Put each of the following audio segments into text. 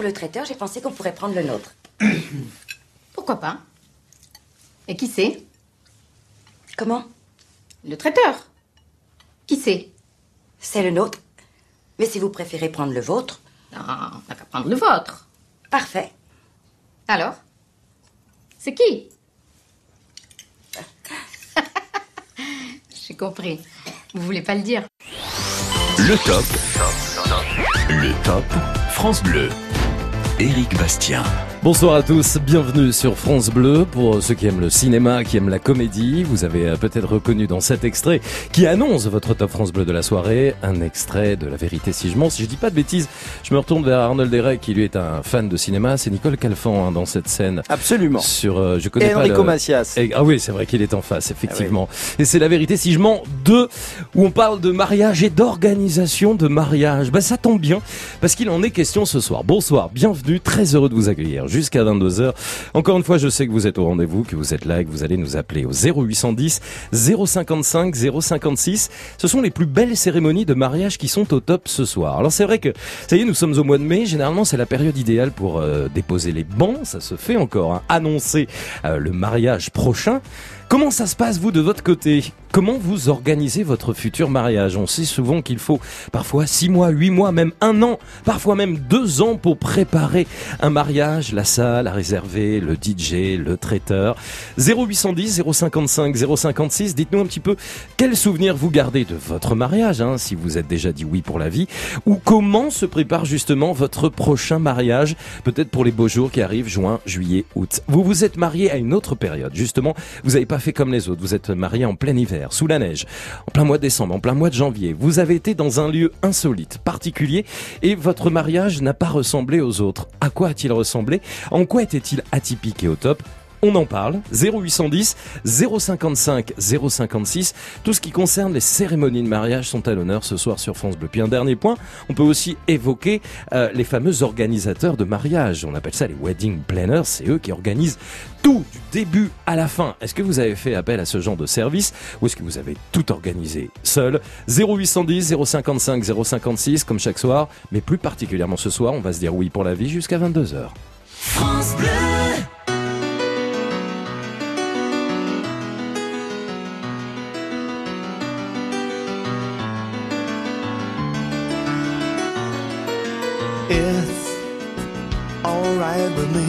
pour le traiteur, j'ai pensé qu'on pourrait prendre le nôtre. Pourquoi pas? Et qui c'est? Comment? Le traiteur. Qui c'est? C'est le nôtre. Mais si vous préférez prendre le vôtre, Non, on n'a qu'à prendre le vôtre. parfait. Alors? C'est qui? J'ai compris. Vous voulez pas le dire Le top. Le top France Bleu. Éric Bastien. Bonsoir à tous, bienvenue sur France Bleu. Pour ceux qui aiment le cinéma, qui aiment la comédie, vous avez euh, peut-être reconnu dans cet extrait qui annonce votre top France Bleu de la soirée, un extrait de La Vérité si je mens. Si je dis pas de bêtises, je me retourne vers Arnold Derek qui lui est un fan de cinéma. C'est Nicole Calfan hein, dans cette scène. Absolument. Sur, euh, je connais Et pas Enrico le- Macias. Et- ah oui, c'est vrai qu'il est en face, effectivement. Ah Et c'est la vérité si je mens 2, où on parle de mariage et d'organisation de mariage. Bah ça tombe bien, parce qu'il en est question ce soir. Bonsoir, bienvenue, très heureux de vous accueillir jusqu'à 22h. Encore une fois, je sais que vous êtes au rendez-vous, que vous êtes là et que vous allez nous appeler au 0810 055 056. Ce sont les plus belles cérémonies de mariage qui sont au top ce soir. Alors c'est vrai que, ça y est, nous sommes au mois de mai, généralement c'est la période idéale pour euh, déposer les bancs, ça se fait encore, hein, annoncer euh, le mariage prochain. Comment ça se passe, vous, de votre côté? Comment vous organisez votre futur mariage? On sait souvent qu'il faut parfois six mois, huit mois, même un an, parfois même deux ans pour préparer un mariage, la salle à réserver, le DJ, le traiteur. 0810 055 056, dites-nous un petit peu quels souvenirs vous gardez de votre mariage, hein, si vous êtes déjà dit oui pour la vie, ou comment se prépare justement votre prochain mariage, peut-être pour les beaux jours qui arrivent, juin, juillet, août. Vous vous êtes marié à une autre période, justement, vous n'avez pas fait comme les autres, vous êtes marié en plein hiver, sous la neige, en plein mois de décembre, en plein mois de janvier, vous avez été dans un lieu insolite, particulier, et votre mariage n'a pas ressemblé aux autres. À quoi a-t-il ressemblé? En quoi était-il atypique et au top? On en parle, 0810 055 056. Tout ce qui concerne les cérémonies de mariage sont à l'honneur ce soir sur France Bleu. Puis un dernier point, on peut aussi évoquer euh, les fameux organisateurs de mariage. On appelle ça les wedding planners. C'est eux qui organisent tout du début à la fin. Est-ce que vous avez fait appel à ce genre de service ou est-ce que vous avez tout organisé seul? 0810 055 056 comme chaque soir, mais plus particulièrement ce soir, on va se dire oui pour la vie jusqu'à 22h. France Bleu. It's alright with me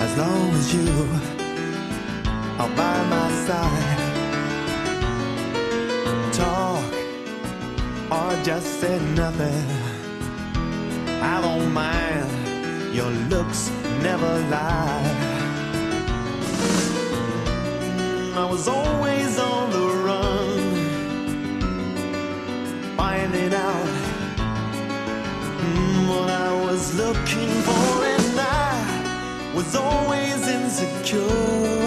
as long as you are by my side. Talk or just say nothing. I don't mind. Your looks never lie. I was always on the run, finding out What I was looking for, and I was always insecure.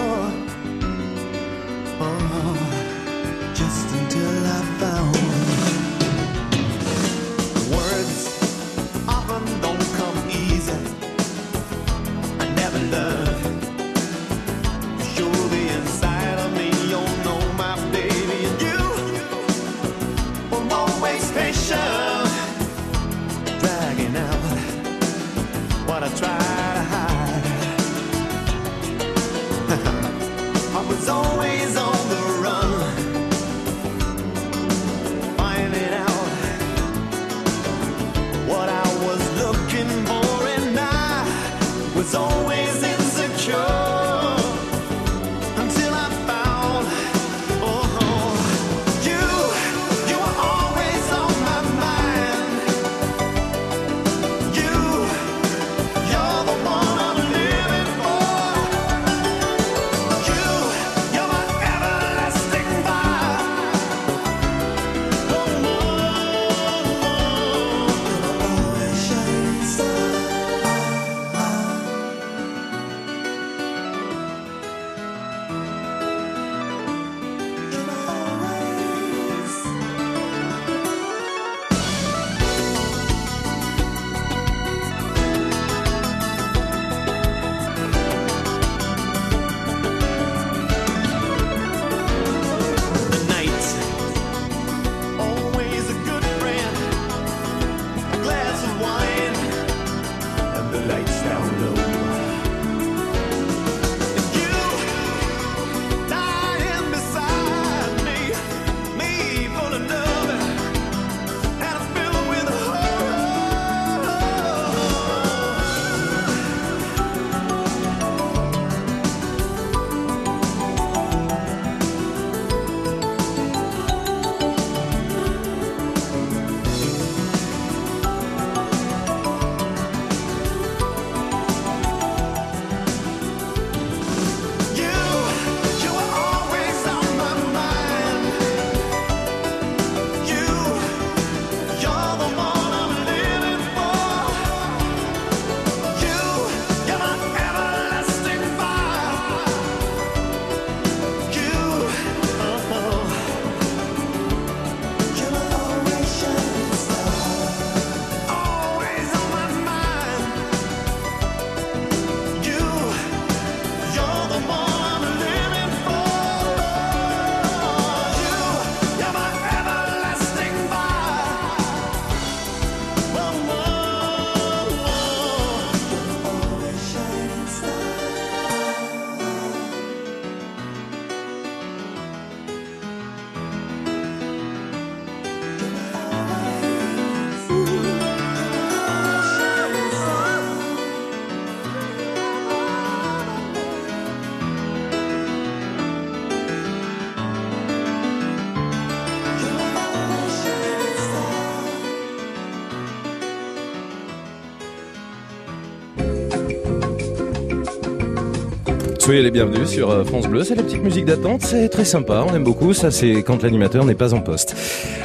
Soyez les bienvenus sur euh, France Bleu, c'est la petite musique d'attente, c'est très sympa, on aime beaucoup, ça c'est quand l'animateur n'est pas en poste.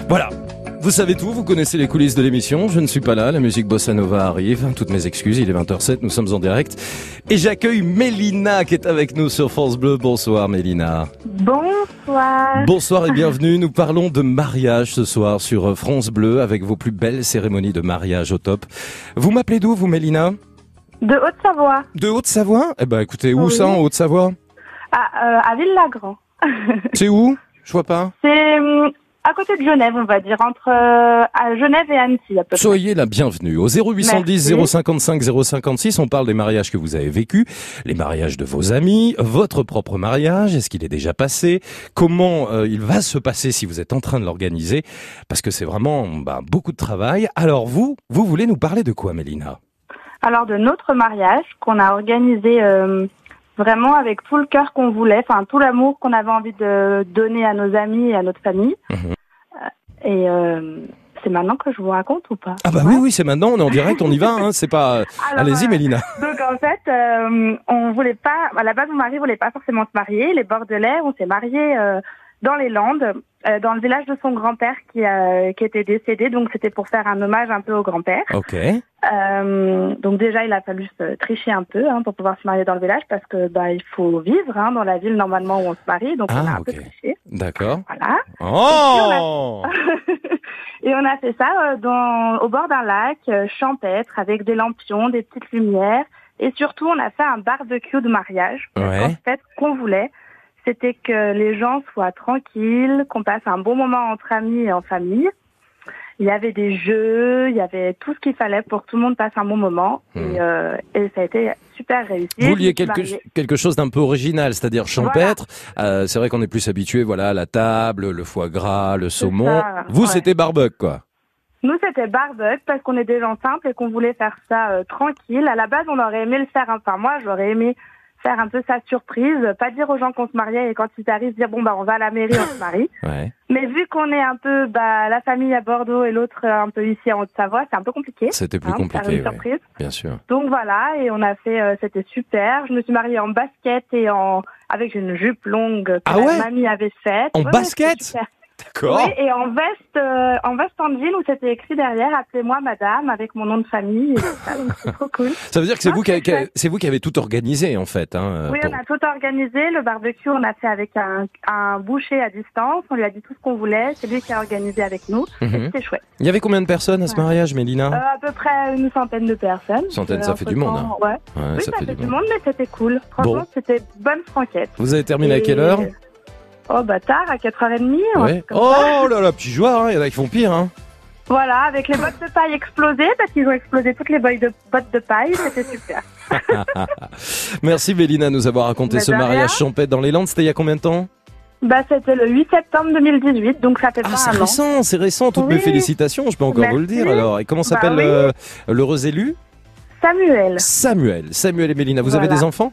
Voilà. Vous savez tout, vous connaissez les coulisses de l'émission, je ne suis pas là, la musique bossa nova arrive, toutes mes excuses, il est 20h07, nous sommes en direct. Et j'accueille Mélina qui est avec nous sur France Bleu. Bonsoir Mélina. Bonsoir. Bonsoir et bienvenue, nous parlons de mariage ce soir sur euh, France Bleu avec vos plus belles cérémonies de mariage au top. Vous m'appelez d'où vous Mélina? De Haute-Savoie, De Haute-Savoie? Eh ben écoutez, où Oui. ça en Haute-Savoie? À, euh, à Ville-Lagrand. C'est où? Je vois pas. C'est hum, à côté de Genève, on va dire, entre euh, à Genève et Annecy, à peu près. Soyez la bienvenue. Au 0810 Merci. 055 056, on parle des mariages que vous avez vécus, les mariages de vos amis, votre propre mariage, est-ce qu'il est déjà passé? Comment euh, il va se passer si vous êtes en train de l'organiser? Parce que c'est vraiment bah, beaucoup de travail. Alors vous, vous voulez nous parler de quoi, Mélina? Alors de notre mariage qu'on a organisé euh, vraiment avec tout le cœur qu'on voulait, enfin tout l'amour qu'on avait envie de donner à nos amis et à notre famille. Mhm. Euh, Et euh, c'est maintenant que je vous raconte ou pas? Ah bah oui, oui, c'est maintenant, on est en direct, on y va, hein, c'est pas... Alors, Allez-y, euh, Mélina. Donc en fait, euh, on voulait pas. À la base, mon mari voulait pas forcément se marier. Les Bordelais, on s'est mariés euh, dans les Landes, euh, dans le village de son grand-père qui, a- qui était décédé. Donc c'était pour faire un hommage un peu au grand-père. Ok. Euh, donc déjà, il a fallu se tricher un peu hein, pour pouvoir se marier dans le village parce que bah il faut vivre hein, dans la ville normalement où on se marie. Donc on Ah, a un ok. peu triché. D'accord. Voilà. Oh Et on a fait ça euh, dans, au bord d'un lac euh, champêtre avec des lampions, des petites lumières. Et surtout, on a fait un barbecue de mariage. Ouais. qu'en fait, qu'on voulait, c'était que les gens soient tranquilles, qu'on passe un bon moment entre amis et en famille. Il y avait des jeux, il y avait tout ce qu'il fallait pour que tout le monde passe un bon moment. Hmm. Et, euh, et ça a été super réussi. Vous vouliez quelque, quelque chose d'un peu original, c'est-à-dire champêtre. Euh, c'est vrai qu'on est plus habitué, voilà, à la table, le foie gras, le saumon. ça, Vous, ouais. c'était barbecue, quoi. Nous, c'était barbecue parce qu'on est des gens simples et qu'on voulait faire ça euh, tranquille. À la base, on aurait aimé le faire, enfin moi, j'aurais aimé faire un peu ça surprise, pas dire aux gens qu'on se mariait et quand ils arrivent, dire bon bah on va à la mairie, on se marie. Ouais. Mais vu qu'on est un peu bah la famille à Bordeaux et l'autre un peu ici en Haute-Savoie, c'est un peu compliqué. C'était plus hein, de faire compliqué, une ouais, surprise. bien sûr. Donc voilà, et on a fait, euh, c'était super. Je me suis mariée en basket et en avec une jupe longue que Ah la ouais? mamie avait faite. En basket? D'accord. Oui, et en veste, euh, en veste en jean où c'était écrit derrière, appelez-moi madame, avec mon nom de famille c'est trop cool. Ça veut dire que c'est Ah, vous qui, c'est vous avez tout organisé, en fait. Hein, Oui, pour- on a tout organisé. Le barbecue, on a fait avec un, un boucher à distance. On lui a dit tout ce qu'on voulait. C'est lui qui a organisé avec nous. Mhm. C'était chouette. Il y avait combien de personnes à ce mariage, Mélina Euh, à peu près une centaine de personnes. Centaine, ça fait du monde, entre-temps, Ouais. Ouais, oui, ça fait du monde. monde, mais c'était cool. Franchement, Bon. c'était bonne franquette. Vous avez terminé à quelle heure? Oh, bah tard, à 4h30. un Ouais. truc comme ça. Oh là là, petit joueur, hein, il y en a qui font pire. Hein. Voilà, avec les bottes de paille explosées, parce qu'ils ont explosé toutes les bottes de, bottes de paille. C'était super. Merci Mélina de nous avoir raconté Mais ce de rien. mariage champêtre dans les Landes. C'était il y a combien de temps? Bah, c'était le 8 septembre 2018, donc ça fait Ah, pas c'est un an. récent, c'est récent. Toutes mes Oui. félicitations, je peux encore vous le Merci. dire. Alors, et comment Bah s'appelle oui. euh, l'heureux élu? Samuel. Samuel. Samuel et Mélina, vous avez Voilà. des enfants?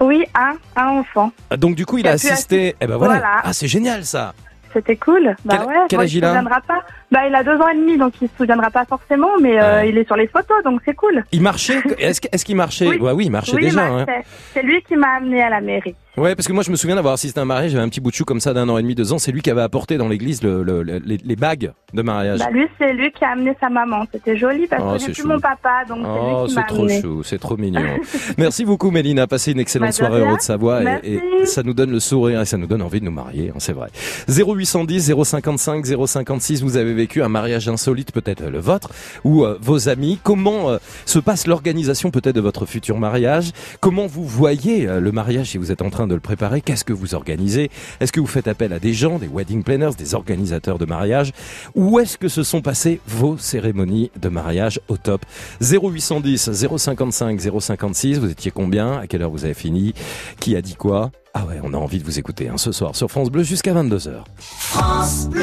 Oui, un, un enfant. Ah, Donc du coup, il Qui a pu assisté. Eh ben voilà. Voilà. Ah, c'est génial ça. C'était cool. Bah Quel- ouais, quel bon, âge il il se a souviendra pas. Bah, il a deux ans et demi, donc il se souviendra pas forcément, mais euh, Ouais. il est sur les photos, donc c'est cool. Il marchait? Est-ce que- est-ce qu'il marchait? Oui. Ouais, oui, il marchait oui, déjà. bah, hein. c'est lui qui m'a amené à la mairie. Ouais, parce que moi je me souviens d'avoir assisté à un mariage, j'avais un petit bout de chou comme ça d'un an et demi, deux ans. C'est lui qui avait apporté dans l'église le, le- le- les, les bagues de mariage. Bah, lui, c'est lui qui a amené sa maman. C'était joli parce Oh, que c'est j'ai plus chou. mon papa, donc c'est Oh, lui qui c'est m'a trop amené. chou, c'est trop mignon. Merci beaucoup Mélina, passez une excellente Bah, soirée en Haute-Savoie et ça nous donne le sourire et ça nous donne envie de nous marier, hein, c'est vrai. 0810 055 056, vous avez vécu un mariage insolite, peut-être le vôtre ou euh, vos amis. Comment euh, se passe l'organisation peut-être de votre futur mariage? Comment vous voyez euh, le mariage si vous êtes en train de le préparer. Qu'est-ce que vous organisez? Est-ce que vous faites appel à des gens, des wedding planners, des organisateurs de mariage Où est-ce que se sont passées vos cérémonies de mariage au top? 0810 055 056, vous étiez combien? À quelle heure vous avez fini? Qui a dit quoi? Ah ouais, on a envie de vous écouter hein, ce soir sur France Bleu jusqu'à 22h. France Bleu.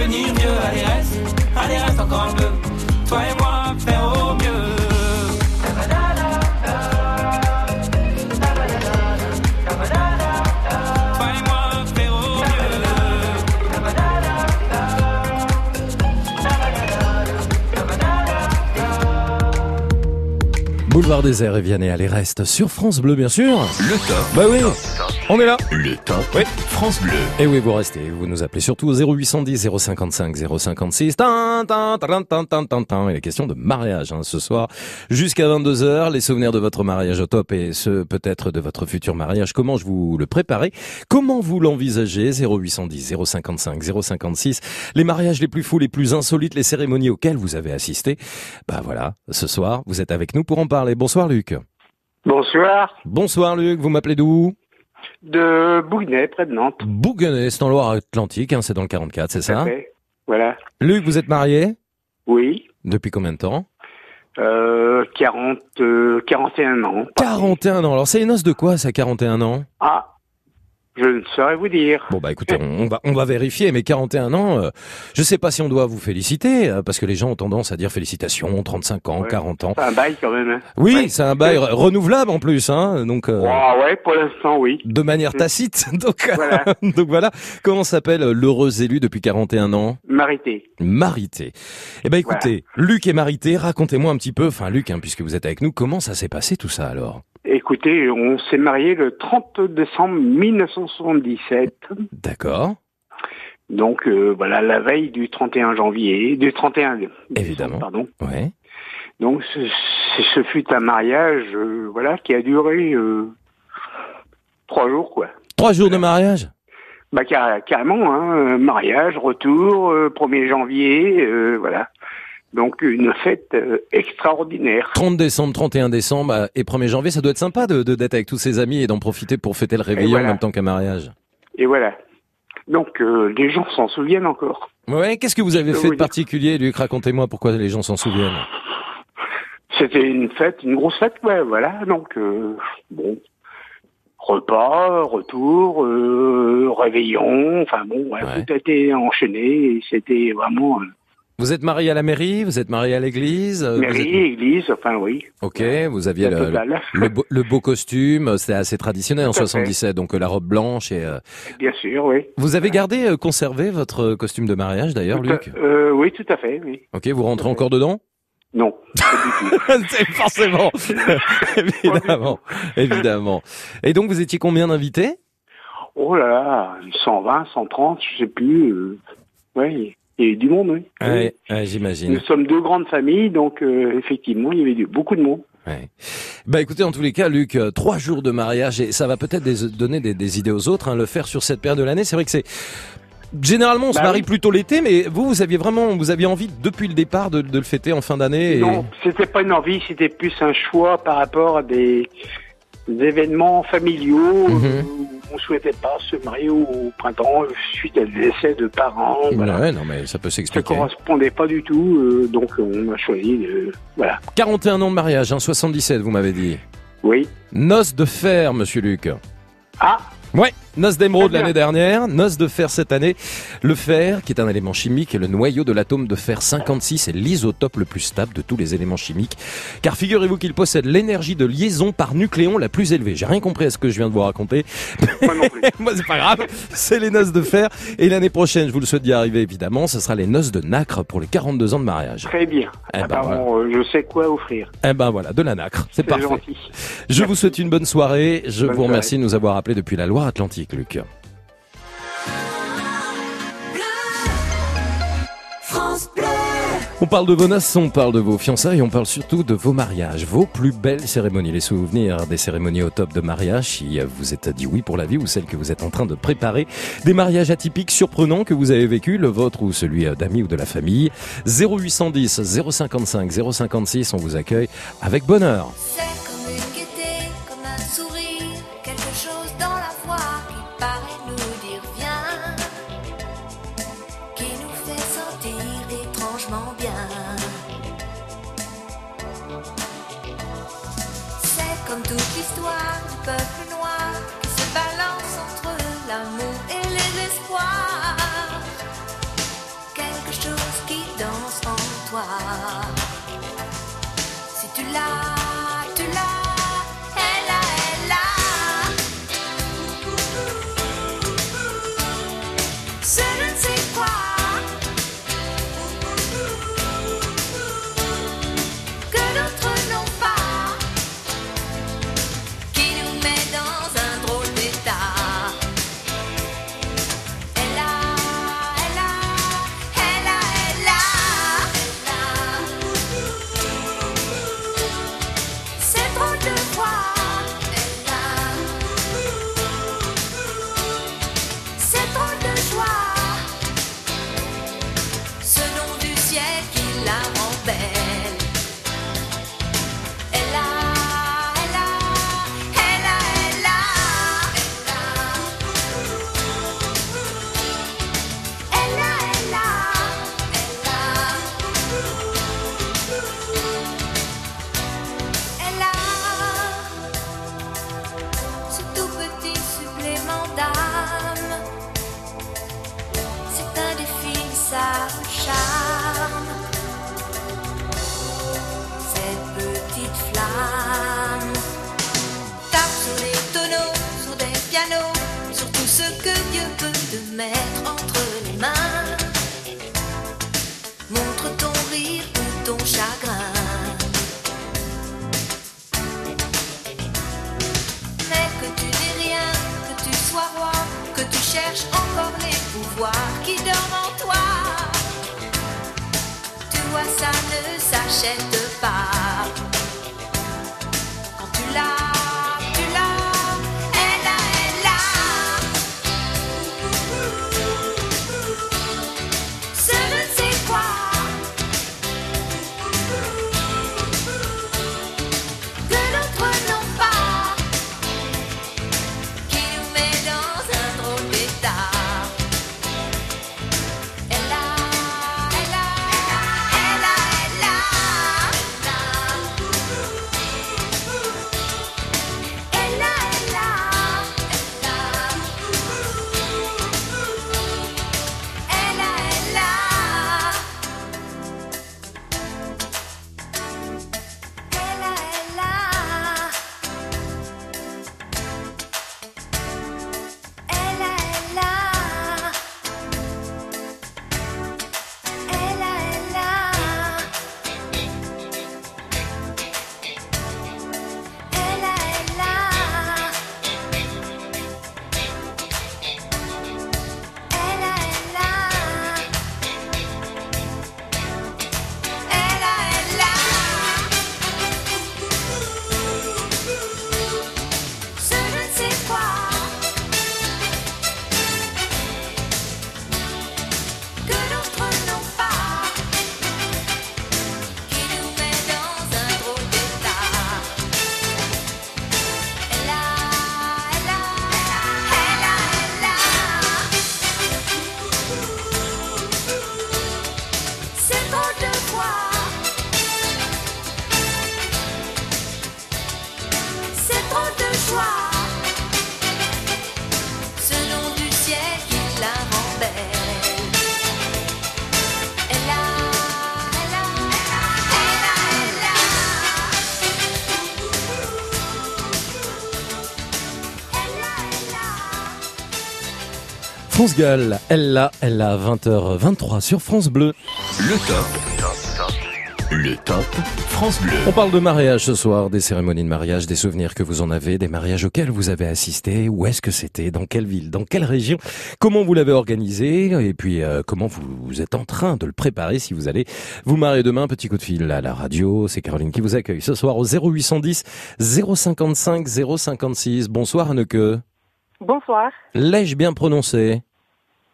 devenir vieux, allez reste, allez reste encore un peu. Toi et moi, faire au mieux. Toi et moi, faire au mieux. Boulevard des Airs et Vianney, allez reste sur France Bleu bien sûr. Le top. Bah oui, on est là. Le top. Oui. France Bleu. Et oui, vous restez, vous nous appelez surtout au 0810 055 056. Tin, tin, tin. Il est question de mariage hein, ce soir jusqu'à 22h. Les souvenirs de votre mariage au top et ceux peut-être de votre futur mariage. Comment je vous le préparez Comment vous l'envisagez? 0810 055 056. Les mariages les plus fous, les plus insolites, les cérémonies auxquelles vous avez assisté? Bah voilà, ce soir, vous êtes avec nous pour en parler. Bonsoir Luc. Bonsoir, Bonsoir Luc, vous m'appelez d'où? De Bouguenais, près de Nantes. Bouguenais, c'est en Loire-Atlantique, hein, c'est dans le 44, c'est ça Parfait. Voilà. Luc, vous êtes marié Oui. Depuis combien de temps Euh, 40, euh, 41 ans. 41 ans. Alors c'est les noces de quoi, ça, 41 ans Ah, je ne saurais vous dire. Bon bah écoutez, on, on va on va vérifier. Mais 41 ans, euh, je sais pas si on doit vous féliciter euh, parce que les gens ont tendance à dire félicitations, 35 ans, Ouais. 40 ans. C'est un bail quand même. hein. Oui, Ouais. c'est un bail re- renouvelable en plus, hein. Donc euh, Ah ouais, pour l'instant, oui. de manière tacite. Donc Voilà. donc voilà. Comment s'appelle euh, l'heureux élu depuis 41 ans? Marité. Marité. Eh ben écoutez, Luc et Marité, racontez-moi un petit peu, enfin Luc, hein, puisque vous êtes avec nous, comment ça s'est passé tout ça alors? Écoutez, on s'est marié le 30 décembre 1977. D'accord, Donc euh, voilà, la veille du 31 janvier, du 31 décembre, Évidemment. Pardon. ouais. Donc ce, fut un mariage, euh, voilà, qui a duré euh, trois jours, quoi. Trois jours de mariage? Bah car- carrément, hein, euh, mariage, retour, euh, 1er janvier, euh, voilà. Donc une fête euh, extraordinaire. 30 décembre, 31 décembre euh, et 1er janvier, ça doit être sympa de de- d'être avec tous ses amis et d'en profiter pour fêter le réveillon voilà. en même temps qu'un mariage. Et voilà. Donc euh, les gens s'en souviennent encore. Ouais, qu'est-ce que vous avez fait de particulier, Luc? Racontez-moi pourquoi les gens s'en souviennent. C'était une fête, une grosse fête, ouais, voilà. Donc euh, bon, repas, retour, euh, réveillon, enfin bon, ouais, Ouais. tout a été enchaîné et c'était vraiment euh, Vous êtes marié à la mairie Vous êtes marié à l'église euh, Mairie, êtes- église, enfin oui. Ok, vous aviez le, beau, le beau costume, c'était assez traditionnel en Tout à fait. 77, donc euh, la robe blanche et... euh, Bien sûr, oui. Vous avez gardé, euh, conservé votre costume de mariage d'ailleurs, Luc euh, Oui, tout à fait, oui. Ok, vous rentrez encore dedans? Non, pas du tout. C'est forcément, évidemment, évidemment. Et donc vous étiez combien d'invités? Oh là là, 120, 130, je sais plus. euh, oui, il y a eu du monde, oui. Ouais, ouais, Nous j'imagine. sommes deux grandes familles, donc euh, effectivement, il y avait du- beaucoup de monde. Ouais. Bah écoutez, en tous les cas, Luc, euh, trois jours de mariage et ça va peut-être des- donner des, des idées aux autres. Hein, le faire sur cette période de l'année, c'est vrai que c'est généralement on se Bah marie oui. plutôt l'été, mais vous, vous aviez vraiment, vous aviez envie depuis le départ de, de le fêter en fin d'année. et- Non, c'était pas une envie, c'était plus un choix par rapport à des, des événements familiaux. Euh, On souhaitait pas se marier au printemps euh, suite à des décès de parents. Voilà. Ouais, non mais ça peut Ça s'expliquer. correspondait pas du tout, euh, donc on a choisi de... Voilà. 41 ans de mariage, hein, 77, vous m'avez dit. Oui. Noces de fer, monsieur Luc. Ah, Ouais, noces d'émeraude l'année dernière, noces de fer cette année. Le fer, qui est un élément chimique, est le noyau de l'atome de fer 56 est l'isotope le plus stable de tous les éléments chimiques. Car figurez-vous qu'il possède l'énergie de liaison par nucléon la plus élevée. J'ai rien compris à ce que je viens de vous raconter. moi non plus. Moi, c'est pas grave. C'est les noces de fer. Et l'année prochaine, je vous le souhaite d'y arriver évidemment, ce sera les noces de nacre pour les 42 ans de mariage. Très bien. Eh ben, euh, je sais quoi offrir. Eh ben voilà, de la nacre. C'est parfait. gentil. Je vous souhaite une bonne soirée. Je Bonne vous remercie soirée. de nous avoir appelés depuis la Loire-Atlantique, Luc. On parle de vos noces, on parle de vos fiançailles, on parle surtout de vos mariages, vos plus belles cérémonies, les souvenirs des cérémonies au top de mariage, si vous êtes dit oui pour la vie ou celle que vous êtes en train de préparer, des mariages atypiques, surprenants que vous avez vécu, le vôtre ou celui d'amis ou de la famille. 0810 055 056, on vous accueille avec bonheur. but cherches encore les pouvoirs qui dorment en toi. Tu vois, ça ne s'achète pas. Quand tu l'as, France Gall, elle l'a, elle l'a 20h23 sur France Bleu. Le top. Le top France Bleu. On parle de mariage ce soir, des cérémonies de mariage, des souvenirs que vous en avez, des mariages auxquels vous avez assisté, où est-ce que c'était, dans quelle ville, dans quelle région, comment vous l'avez organisé, et puis euh, comment vous, vous êtes en train de le préparer si vous allez vous marier demain. Petit coup de fil à la radio, c'est Caroline qui vous accueille ce soir au 0810 055 056. Bonsoir Anneke. Bonsoir. L'ai-je bien prononcé?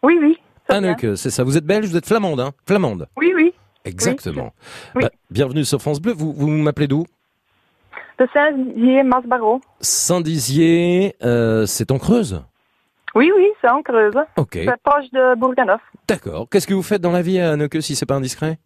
Oui, oui. très bien. Anneke, c'est ça. Vous êtes belge, vous êtes flamande, hein Flamande. Oui, oui. Exactement. Oui. Bah, bienvenue sur France Bleu. Vous, vous m'appelez d'où? De Saint-Dié, Masbaro. Saint-Dizier, euh, c'est en Creuse? Oui, oui, c'est en Creuse. Ok, C'est proche de Bourganoff. d'accord. Qu'est-ce que vous faites dans la vie, Anneke, si c'est pas indiscret?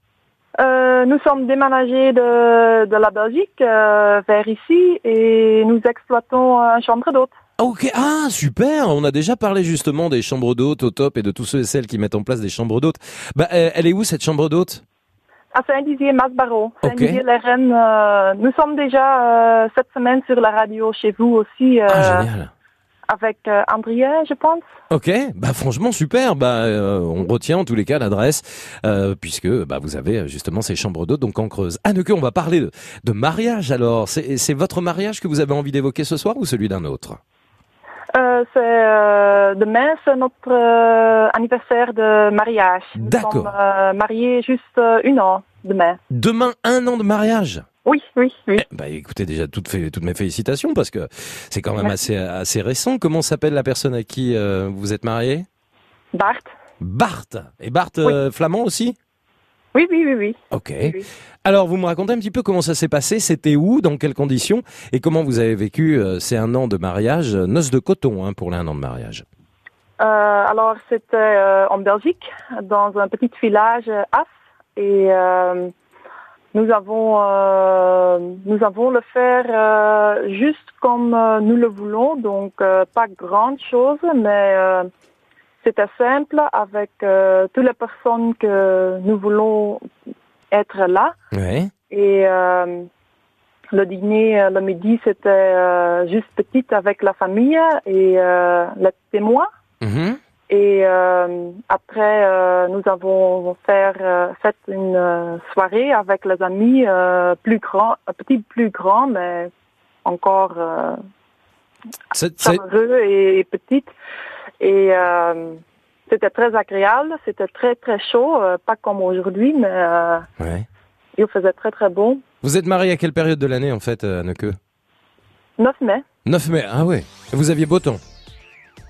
Euh, nous sommes déménagés de, de la Belgique euh, vers ici et nous exploitons un chambre d'hôte. Ok, ah super, on a déjà parlé justement des chambres d'hôtes au top et de tous ceux et celles qui mettent en place des chambres d'hôtes. Bah, euh, elle est où cette chambre d'hôte À Saint-Dizier, Masbaro. Saint-Dizier, les Rennes. euh, nous sommes déjà euh, cette semaine sur la radio chez vous aussi euh, Ah génial. avec euh, Andrea, je pense. Ok, bah franchement super. Bah euh, on retient en tous les cas l'adresse euh, puisque bah vous avez justement ces chambres d'hôtes donc en Creuse. Anneke, on va parler de, de mariage alors. C'est c'est votre mariage que vous avez envie d'évoquer ce soir ou celui d'un autre? Euh, c'est euh, demain, c'est notre euh, anniversaire de mariage. Nous D'accord. sommes euh, mariés juste euh, une an demain. Demain un an de mariage. Oui, oui, oui. Eh, Bah écoutez déjà toutes, mes félicitations parce que c'est quand même assez assez récent. Comment s'appelle la personne à qui euh, vous êtes marié Bart. Bart. Et Bart euh, flamand aussi? Oui, oui, oui, oui. Ok. Oui. Alors vous me racontez un petit peu comment ça s'est passé, c'était où, dans quelles conditions et comment vous avez vécu euh, ces un an de mariage, euh, noces de coton hein, pour les un an de mariage? Euh, alors, c'était en Belgique, dans un petit village As, et nous avons nous avons le faire juste comme nous le voulons, donc pas grande chose, mais c'était simple avec euh, toutes les personnes que nous voulons être là. Ouais. Et euh, le dîner, euh, le midi, c'était euh, juste petite avec la famille et euh, les témoins. Mhm. Et euh, après, euh, nous avons fait, fait une soirée avec les amis euh, plus grands, un petit plus grand, mais encore chaleureux et, et petite. Et euh, c'était très agréable, c'était très très chaud, euh, pas comme aujourd'hui, mais euh, ouais. il faisait très très bon. Vous êtes marié à quelle période de l'année en fait, euh, Anneke? 9 mai. 9 mai, ah. Et Vous aviez beau temps.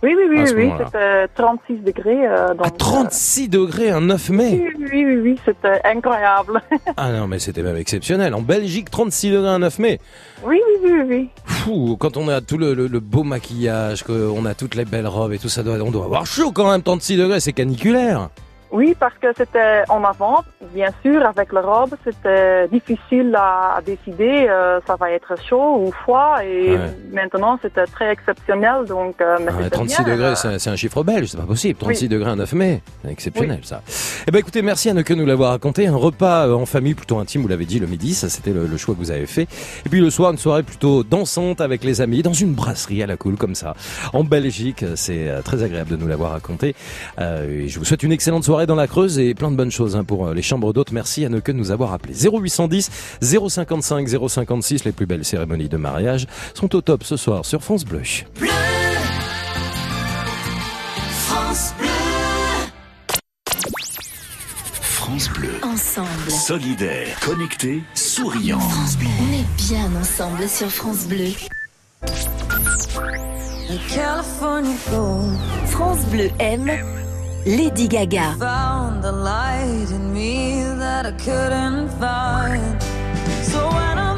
Oui, oui, oui, oui, c'était 36 degrés. euh, donc, À 36 degrés un 9 mai euh, oui, oui, oui, oui, c'était incroyable. Ah non mais c'était même exceptionnel. En Belgique, 36 degrés un 9 mai. oui, oui, oui, oui. Fou, quand on a tout le, le- le beau maquillage, qu'on a toutes les belles robes et tout ça, doit, on doit avoir chaud quand même, 36 degrés, c'est caniculaire. Oui, parce que c'était en avant, bien sûr, avec la robe, c'était difficile à, à décider, euh, ça va être chaud ou froid, et Ouais. maintenant c'était très exceptionnel, donc euh, mais Ah, c'était 36 bien, degrés, euh, c'est un chiffre belge, c'est pas possible. 36 Oui. degrés un 9 mai, c'est exceptionnel ça. Eh ben écoutez, merci Anneke de nous l'avoir raconté. Un repas euh, en famille plutôt intime, vous l'avez dit, le midi, ça c'était le, le choix que vous avez fait. Et puis le soir, une soirée plutôt dansante avec les amis, dans une brasserie à la cool comme ça. En Belgique, c'est euh, très agréable de nous l'avoir raconté. Euh, et je vous souhaite une excellente soirée dans la Creuse et plein de bonnes choses hein, pour euh, les chambres d'hôtes. Merci Anneke de nous avoir appelé. 0810 055 056, les plus belles cérémonies de mariage sont au top ce soir sur France Bleu. France Bleu. France Bleu. Ensemble. Solidaire, connecté, souriant. On est bien ensemble sur France Bleu. France Bleu aime Lady Gaga. found the light in me that I couldn't find. So when I'm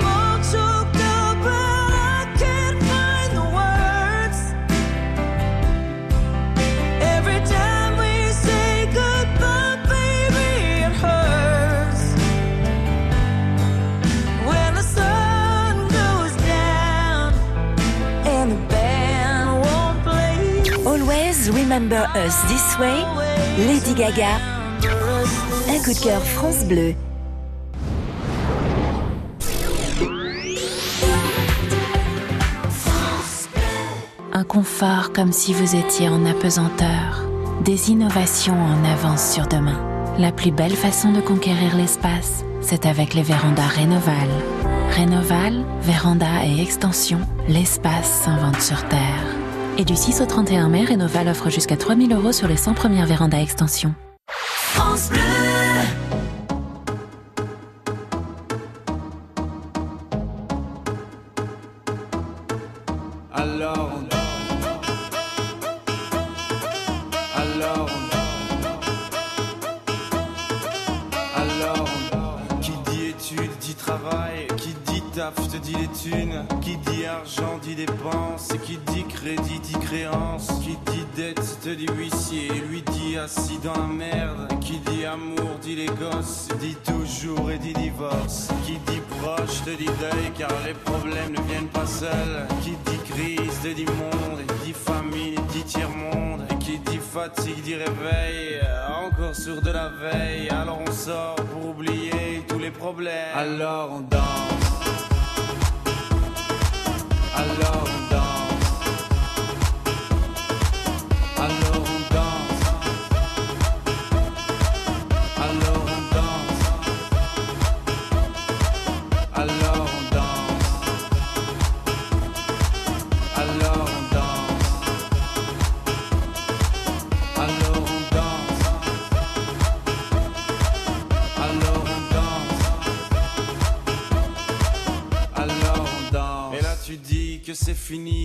Always remember us this way. Lady Gaga. Un coup de cœur France Bleu. Un confort comme si vous étiez en apesanteur. des innovations en avance sur demain. La plus belle façon de conquérir l'espace, c'est avec les vérandas Rénoval. Rénoval, véranda et extension, l'espace s'invente sur Terre. Et du 6 au 31 mai, Rénoval offre jusqu'à 3000 euros sur les 100 premières vérandas extension. France Bleu. Les problèmes ne viennent pas seuls. Qui dit crise dit monde Et dit famine dit tiers-monde. Et qui dit fatigue dit réveil Encore sur de la veille. Alors on sort pour oublier tous les problèmes. Alors on danse. Alors on danse.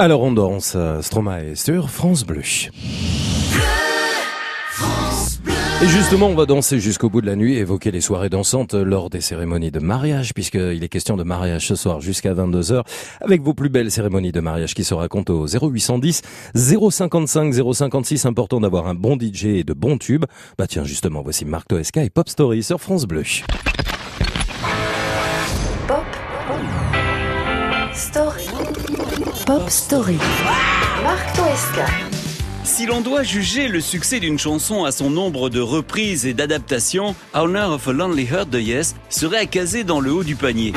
Alors on danse, Stromae sur France Bleu. Et justement, on va danser jusqu'au bout de la nuit, évoquer les soirées dansantes lors des cérémonies de mariage, puisqu'il est question de mariage ce soir jusqu'à 22h, avec vos plus belles cérémonies de mariage qui se racontent au 0810 055 056. Important d'avoir un bon DJ et de bons tubes. Bah tiens, justement, voici Marc Toesca et Pop Story sur France Bleu. Pop Story. Marc Toesca. Si l'on doit juger le succès d'une chanson à son nombre de reprises et d'adaptations, Honor of a Lonely Heart de Yes serait à caser dans le haut du panier.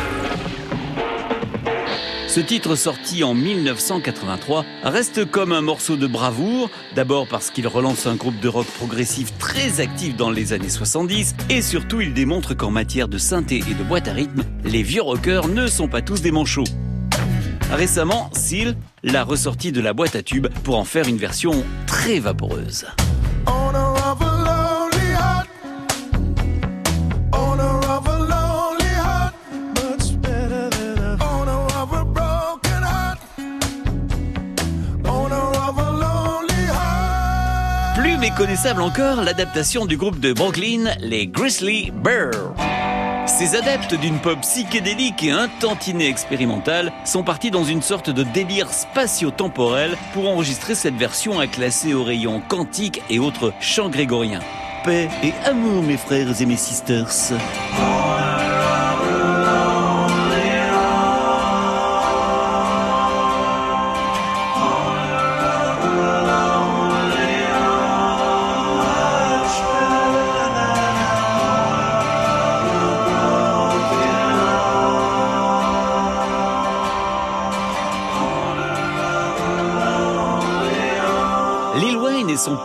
Ce titre sorti en 1983 reste comme un morceau de bravoure, d'abord parce qu'il relance un groupe de rock progressif très actif dans les années 70 et surtout il démontre qu'en matière de synthé et de boîte à rythme, les vieux rockers ne sont pas tous des manchots. Récemment, Seal l'a ressorti de la boîte à tubes pour en faire une version très vaporeuse. Plus méconnaissable encore, l'adaptation du groupe de Brooklyn, les Grizzly Bears. Ces adeptes d'une pop psychédélique et un tantinet expérimental sont partis dans une sorte de délire spatio-temporel pour enregistrer cette version à classer au rayon quantique et autres chants grégoriens. Paix et amour mes frères et mes sisters.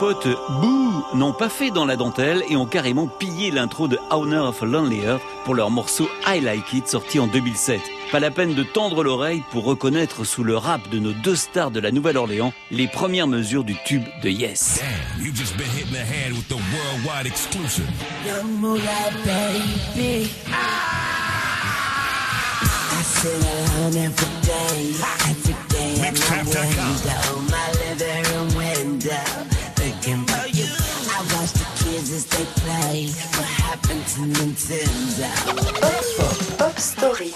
Wayne et son pote Boo n'ont pas fait dans la dentelle et ont carrément pillé l'intro de Honor of a Lonely Earth pour leur morceau I Like It sorti en 2007. Pas la peine de tendre l'oreille pour reconnaître sous le rap de nos deux stars de la Nouvelle-Orléans les premières mesures du tube de Yes. Watch the kids as they play. What happened to Nintendo? Pop Story.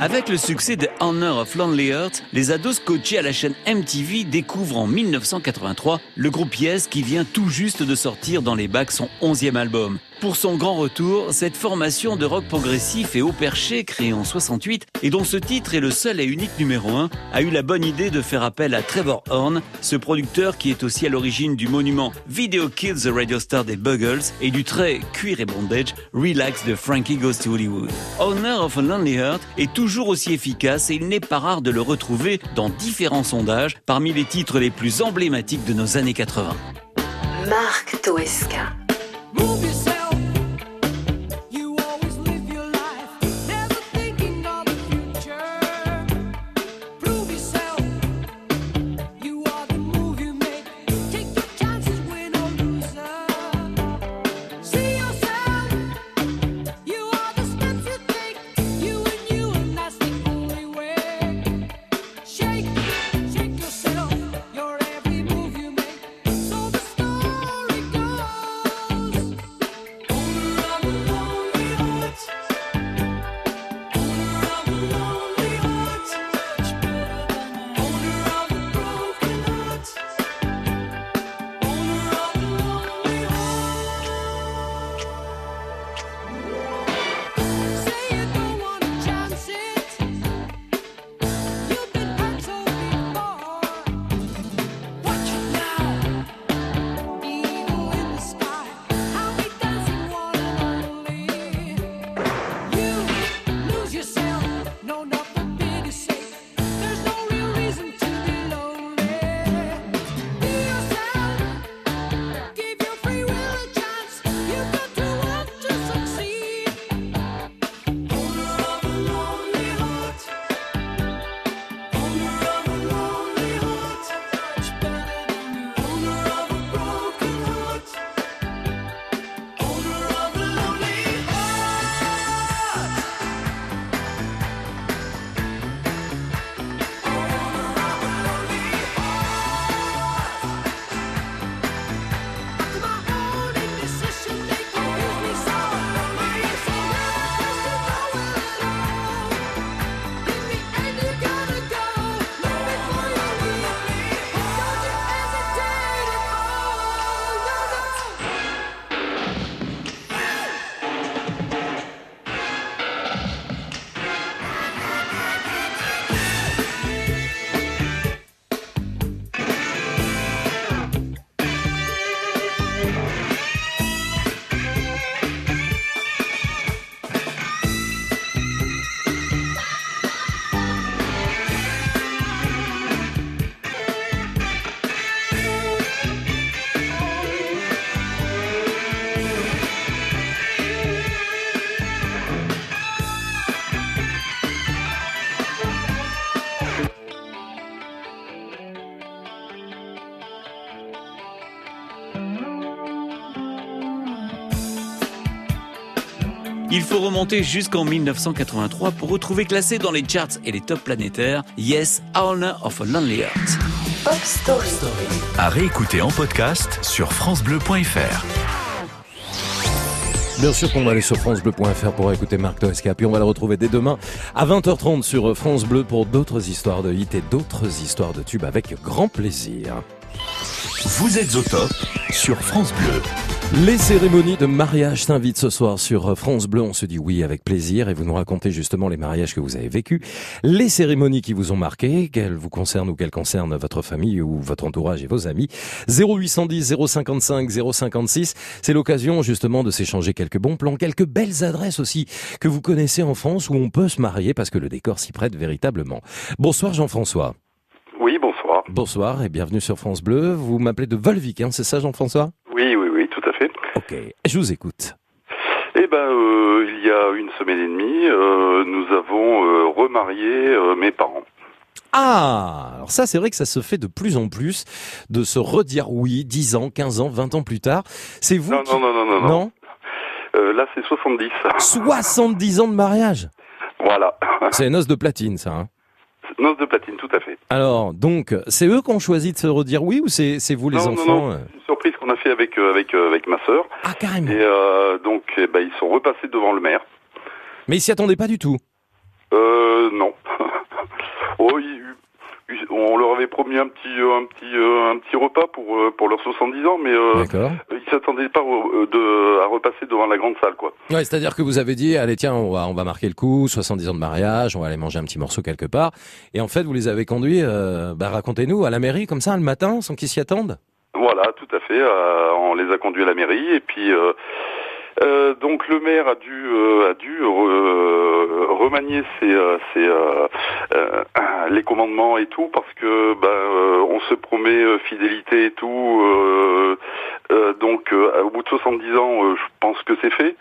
Avec le succès de Honor of Lonely Earth, les ados coachés à la chaîne MTV découvrent en 1983 le groupe Yes qui vient tout juste de sortir dans les bacs son 11e album. Pour son grand retour, cette formation de rock progressif et haut perché créée en 68 et dont ce titre est le seul et unique numéro 1 a eu la bonne idée de faire appel à Trevor Horn, ce producteur qui est aussi à l'origine du monument Video Kills the Radio Star des Buggles et du très cuir et bondage Relax de Frankie Goes to Hollywood. Honor of a Lonely Heart est toujours aussi efficace et il n'est pas rare de le retrouver dans différents sondages parmi les titres les plus emblématiques de nos années 80. Marc Toesca. Remonter jusqu'en 1983 pour retrouver classé dans les charts et les tops planétaires Yes, Honor of a Lonely Heart. Pop Story. À réécouter en podcast sur FranceBleu.fr. Bien sûr qu'on va aller sur francebleu.fr pour écouter Marc Toesca. Puis on va le retrouver dès demain à 20h30 sur France Bleu pour d'autres histoires de hits et d'autres histoires de tubes avec grand plaisir. Vous êtes au top sur France Bleu. Les cérémonies de mariage s'invitent ce soir sur France Bleu. On se dit oui avec plaisir et vous nous racontez justement les mariages que vous avez vécus, les cérémonies qui vous ont marqué, qu'elles vous concernent ou qu'elles concernent votre famille ou votre entourage et vos amis. 0810 055 056. C'est l'occasion justement de s'échanger quelques bons plans, quelques belles adresses aussi que vous connaissez en France où on peut se marier parce que le décor s'y prête véritablement. Bonsoir Jean-François. Oui, bonsoir. Bonsoir et bienvenue sur France Bleu. Vous m'appelez de Volvic, hein, c'est ça Jean-François Oui, oui, oui, tout à fait. Ok, je vous écoute. Eh ben, euh, il y a une semaine et demie, euh, nous avons euh, remarié euh, mes parents. Ah, alors ça c'est vrai que ça se fait de plus en plus de se redire oui 10 ans, 15 ans, 20 ans plus tard. C'est vous Non, qui... non, non, non, non, non. Non là, c'est 70. 70 ans de mariage Voilà. C'est une os de platine ça. Hein Noce de platine, tout à fait. alors, donc, c'est eux qui ont choisi de se redire oui ou c'est vous les non, enfants non, non, une surprise qu'on a fait avec euh, avec euh, avec ma sœur. Ah, carrément. Et euh, donc, eh ben, ils sont repassés devant le maire. Mais ils s'y attendaient pas du tout. Euh, non. oh, ils- on leur avait promis un petit un petit un petit repas pour pour leurs 70 ans, mais euh, ils s'attendaient pas de à repasser devant la grande salle, quoi. Ouais, c'est-à-dire que vous avez dit, allez tiens, on va, on va marquer le coup, 70 ans de mariage, on va aller manger un petit morceau quelque part. Et en fait, vous les avez conduits, euh, bah, racontez-nous, à la mairie comme ça, le matin, sans qu'ils s'y attendent? Voilà, tout à fait. euh, on les a conduits à la mairie et puis euh, euh, donc le maire a dû euh, a dû re- remanier ses, ses, les commandements et tout parce que ben euh, on se promet fidélité et tout. donc au bout de 70 ans, je pense que c'est fait.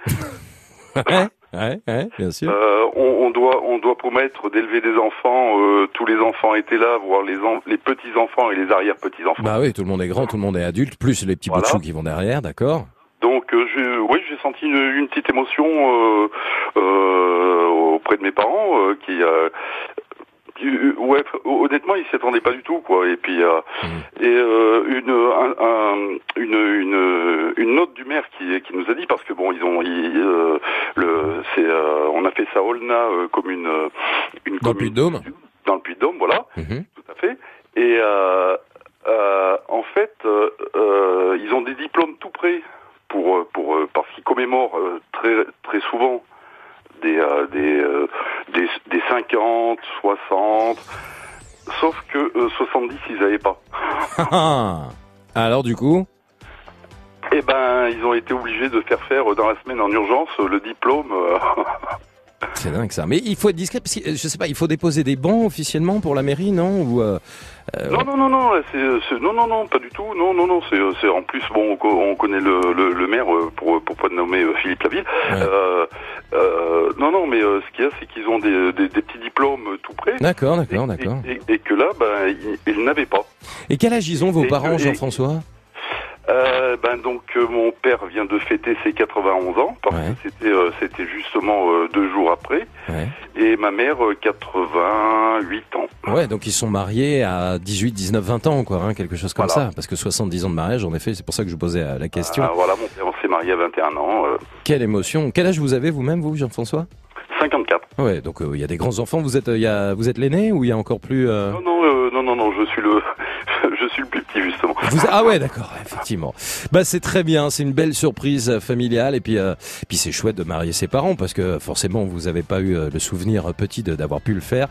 Ouais, ouais, ouais, bien sûr. Euh, on, on doit on doit promettre d'élever des enfants. euh, tous les enfants étaient là, voire les petits enfants et les arrière petits enfants. Bah oui, tout le monde est grand, tout le monde est adulte, plus les petits bouts de Voilà. chou qui vont derrière, d'accord Donc, euh, oui, j'ai senti une, une petite émotion auprès de mes parents qui, ouais, honnêtement, ils s'y attendaient pas du tout, quoi. Et puis, euh, et euh, une, un- un- une, une, une note du maire qui, qui nous a dit parce que bon, ils ont, ils, euh, le, c'est, euh, on a fait ça à Olna euh, comme une, euh, une Dans le Puy-de-Dôme dans le Puy-de-Dôme, voilà, Mhm. tout à fait. Et euh, euh, en fait, euh, euh, ils ont des diplômes tout prêts pour euh, pour euh, parce qu'ils commémorent euh, très très souvent des euh, des, euh, des des 50, 60. Sauf que euh, 70, ils n'avaient pas. Ah, Alors du coup Eh ben, ils ont été obligés de faire faire euh, dans la semaine en urgence euh, le diplôme. C'est dingue ça. Mais il faut être discret, parce que, euh, je sais pas, il faut déposer des bons officiellement pour la mairie, non Ou euh, euh, Non, non, non, non, c'est, non, non, non, pas du tout. Non, non, non, c'est, en plus, bon, on, co- on connaît le, le, le maire pour, pour pas nommer Philippe Laville. Euh, euh, non, non, mais ce qu'il y a, c'est qu'ils ont des, des, des petits diplômes tout prêts. D'accord, d'accord, d'accord. Et, et que là, ben, ils, ils n'avaient pas. Et quel âge ils ont vos Et- parents, Jean-François? Euh, ben donc euh, mon père vient de fêter ses 91 ans parce que c'était euh, c'était justement euh, deux jours après Ouais. et ma mère euh, 88 ans. Ouais, donc ils sont mariés à 18, 19, 20 ans, quoi, hein, quelque chose comme Voilà. ça. Parce que 70 ans de mariage, en effet, c'est pour ça que je vous posais la question. Ah, voilà, mon père s'est marié à 21 ans. Quelle émotion. Quel âge vous avez vous-même, vous, Jean-François? 54. Ouais, donc il y a des grands enfants. Vous êtes, il y a, vous êtes l'aîné ou il y a encore plus Non, non, non, non, non, je suis le, suis le plus petit justement. Vous- Ah ouais, d'accord, effectivement. Bah c'est très bien, c'est une belle surprise familiale et puis euh, puis c'est chouette de marier ses parents parce que forcément vous avez pas eu euh, le souvenir petit de- d'avoir pu le faire.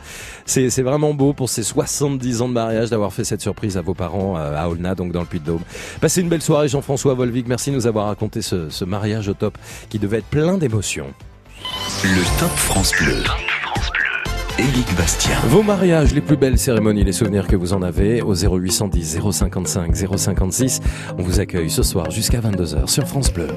C'est c'est vraiment beau pour ces 70 ans de mariage d'avoir fait cette surprise à vos parents euh, à Olna donc dans le Puy-de-Dôme. Passez une belle soirée Jean-François Volvic, merci de nous avoir raconté ce, ce mariage au top qui devait être plein d'émotions. Le Top France Bleu. Éric Bastien. Vos mariages, les plus belles cérémonies, les souvenirs que vous en avez au 0810 055 056. On vous accueille ce soir jusqu'à 22h sur France Bleu.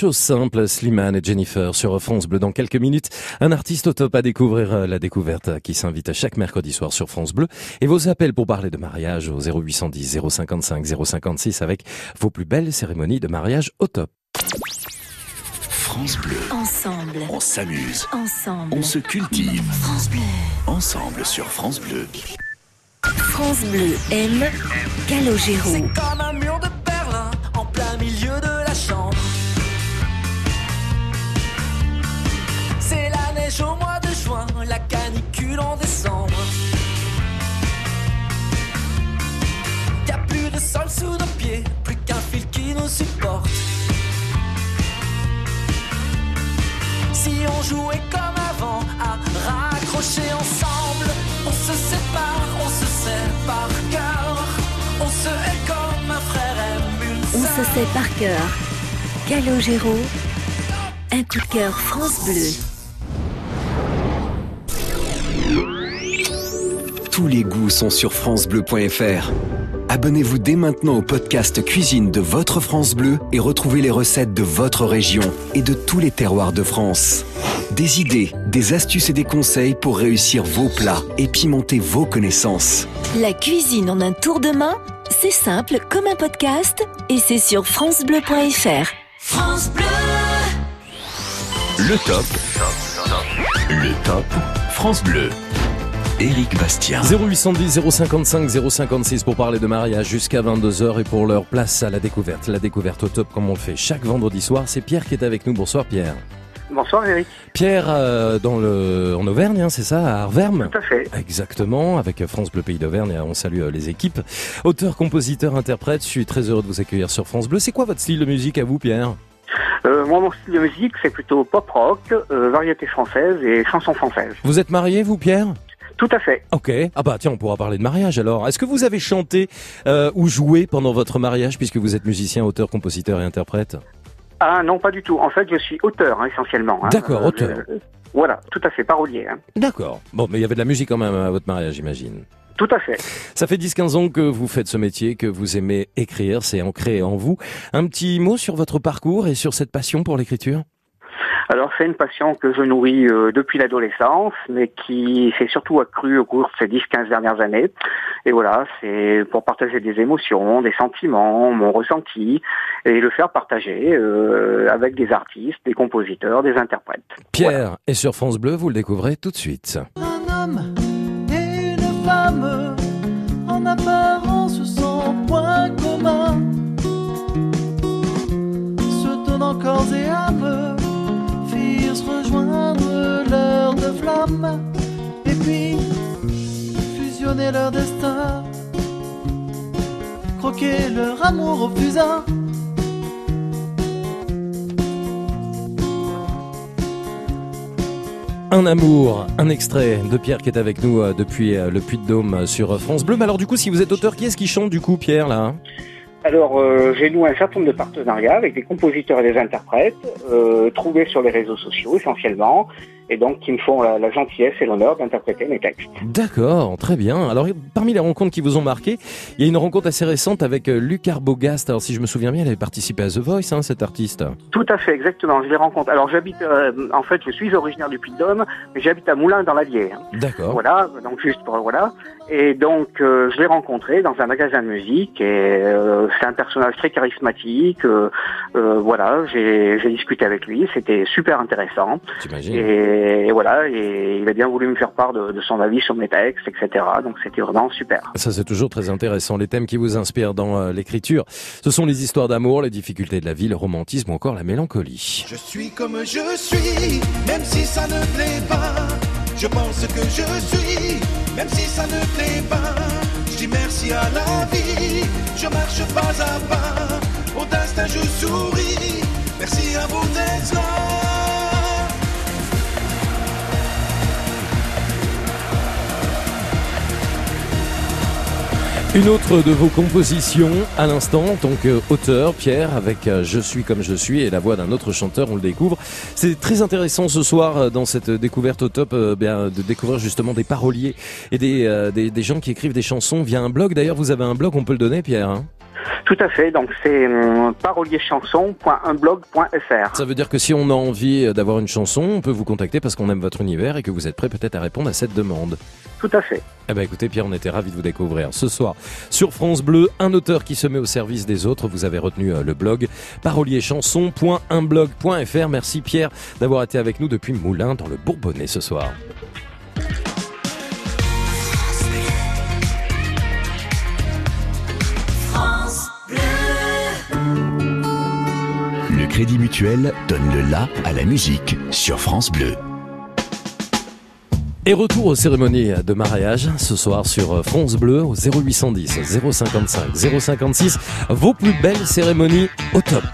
Les choses simples, Slimane et Jennifer sur France Bleu dans quelques minutes. Un artiste au top à découvrir, euh, la découverte euh, qui s'invite chaque mercredi soir sur France Bleu. Et vos appels pour parler de mariage au 0810 055 056 avec vos plus belles cérémonies de mariage au top. France Bleu. Ensemble. On s'amuse. Ensemble. On se cultive. France Bleu. Ensemble sur France Bleu. France Bleu aime Calogero. C'est comme un mur de Berlin en plein milieu de neige au mois de juin, la canicule en décembre. Y a plus de sol sous nos pieds, plus qu'un fil qui nous supporte. Si on jouait comme avant à raccrocher ensemble, on se sépare, on se sait par cœur. On se hait comme un frère aime une On se sait par cœur. Calogero. Un coup de cœur France Bleu. Tous les goûts sont sur francebleu.fr. Abonnez-vous dès maintenant au podcast Cuisine de votre France Bleu et retrouvez les recettes de votre région et de tous les terroirs de France. Des idées, des astuces et des conseils pour réussir vos plats et pimenter vos connaissances. La cuisine en un tour de main, c'est simple comme un podcast et c'est sur francebleu.fr. France Bleu. Le top. Le top. France Bleu. Éric Bastien. 0810 055 056 pour parler de mariage jusqu'à 22h et pour leur place à la découverte. La découverte au top comme on le fait chaque vendredi soir. C'est Pierre qui est avec nous. Bonsoir Pierre. Bonsoir Eric. Pierre euh, dans le en Auvergne, hein, c'est ça, à Arverme Tout à fait. Exactement, avec France Bleu Pays d'Auvergne, on salue euh, les équipes. Auteur, compositeur, interprète, je suis très heureux de vous accueillir sur France Bleu. C'est quoi votre style de musique à vous Pierre? Euh, moi, mon style de musique, c'est plutôt pop rock, euh, variété française et chanson française. Vous êtes marié vous Pierre? Tout à fait. Ok. Ah bah tiens, on pourra parler de mariage alors. Est-ce que vous avez chanté euh, ou joué pendant votre mariage puisque vous êtes musicien, auteur, compositeur et interprète? Ah non, pas du tout. En fait, je suis auteur hein, essentiellement. hein. D'accord, Euh, auteur. Voilà, tout à fait, parolier. hein. D'accord. Bon, mais il y avait de la musique quand même à votre mariage, j'imagine. Tout à fait. Ça fait 10-15 ans que vous faites ce métier, que vous aimez écrire, c'est ancré en vous. Un petit mot sur votre parcours et sur cette passion pour l'écriture? Alors c'est une passion que je nourris euh, depuis l'adolescence, mais qui s'est surtout accrue au cours de ces 10-15 dernières années. Et voilà, c'est pour partager des émotions, des sentiments, mon ressenti, et le faire partager euh, avec des artistes, des compositeurs, des interprètes. Pierre est sur France Bleu, vous le découvrez tout de suite. Fusionner leur destin, croquer leur amour au fusain. Un amour, un extrait de Pierre qui est avec nous euh, depuis euh, le Puy-de-Dôme euh, sur France Bleu. Mais alors du coup, si vous êtes auteur, qui est-ce qui chante du coup, Pierre, là? Alors, euh, j'ai noué un certain nombre de partenariats avec des compositeurs et des interprètes, euh, trouvés sur les réseaux sociaux essentiellement, et donc qui me font la, la gentillesse et l'honneur d'interpréter mes textes. D'accord, très bien. Alors parmi les rencontres qui vous ont marqué, il y a une rencontre assez récente avec euh, Luc Arbogast. Alors si je me souviens bien, il avait participé à The Voice, hein, cet artiste. Tout à fait, exactement. Je les rencontre. Alors, j'habite, euh, en fait, je suis originaire du Puy-de-Dôme, mais j'habite à Moulins dans l'Allier. hein. D'accord. Voilà, donc juste pour voilà. Et donc euh, je l'ai rencontré dans un magasin de musique et euh, c'est un personnage très charismatique. voilà, j'ai discuté avec lui, c'était super intéressant. Et, et voilà, et il a bien voulu me faire part de, de son avis sur mes textes, etc. Donc c'était vraiment super. Ça, c'est toujours très intéressant. Les thèmes qui vous inspirent dans euh, l'écriture, ce sont les histoires d'amour, les difficultés de la vie, le romantisme ou encore la mélancolie. Je suis comme je suis, même si ça ne plaît pas. Je pense que je suis, même si ça ne plaît pas. Je dis merci à la vie, je marche pas à pas. Au destin, je souris. Merci à vous d'être là. Une autre de vos compositions à l'instant en tant qu'auteur, Pierre, avec euh, Je suis comme je suis et la voix d'un autre chanteur, on le découvre. C'est très intéressant ce soir euh, dans cette découverte au top euh, bien, de découvrir justement des paroliers et des, des, des gens qui écrivent des chansons via un blog. D'ailleurs, vous avez un blog, on peut le donner, Pierre hein? Tout à fait. Donc c'est hum, parolierchanson.unblog.fr. Ça veut dire que si on a envie d'avoir une chanson, on peut vous contacter parce qu'on aime votre univers et que vous êtes prêt peut-être à répondre à cette demande. Tout à fait. Eh ben écoutez Pierre, on était ravis de vous découvrir ce soir sur France Bleu, un auteur qui se met au service des autres. Vous avez retenu euh, le blog parolierchanson.unblog.fr. Merci Pierre d'avoir été avec nous depuis Moulins dans le Bourbonnais ce soir. Crédit Mutuel donne le la à la musique sur France Bleu. Et retour aux cérémonies de mariage ce soir sur France Bleu au 0810 055 056. Vos plus belles cérémonies au top.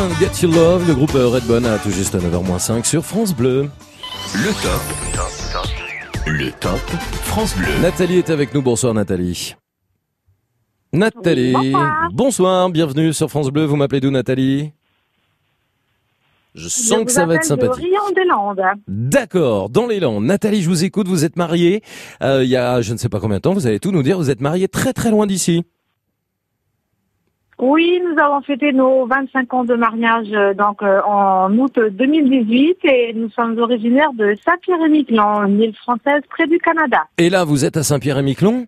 And Get Your Love, le groupe Redbone à tout juste 9h-5 sur France Bleu. Le top. Le top France Bleu. Nathalie est avec nous. Bonsoir Nathalie. Nathalie. bonsoir. Bonsoir, bienvenue sur France Bleu. Vous m'appelez d'où Nathalie? Je sens Je que ça va être de sympathique. Rion des Landes. D'accord, dans les Landes. Nathalie, je vous écoute, vous êtes mariée. Euh, il y a je ne sais pas combien de temps, vous allez tout nous dire. Vous êtes mariée très très loin d'ici. Oui, nous avons fêté nos 25 ans de mariage euh, donc euh, en août 2018 et nous sommes originaires de Saint-Pierre-et-Miquelon, une île française près du Canada. Et là, vous êtes à Saint-Pierre-et-Miquelon?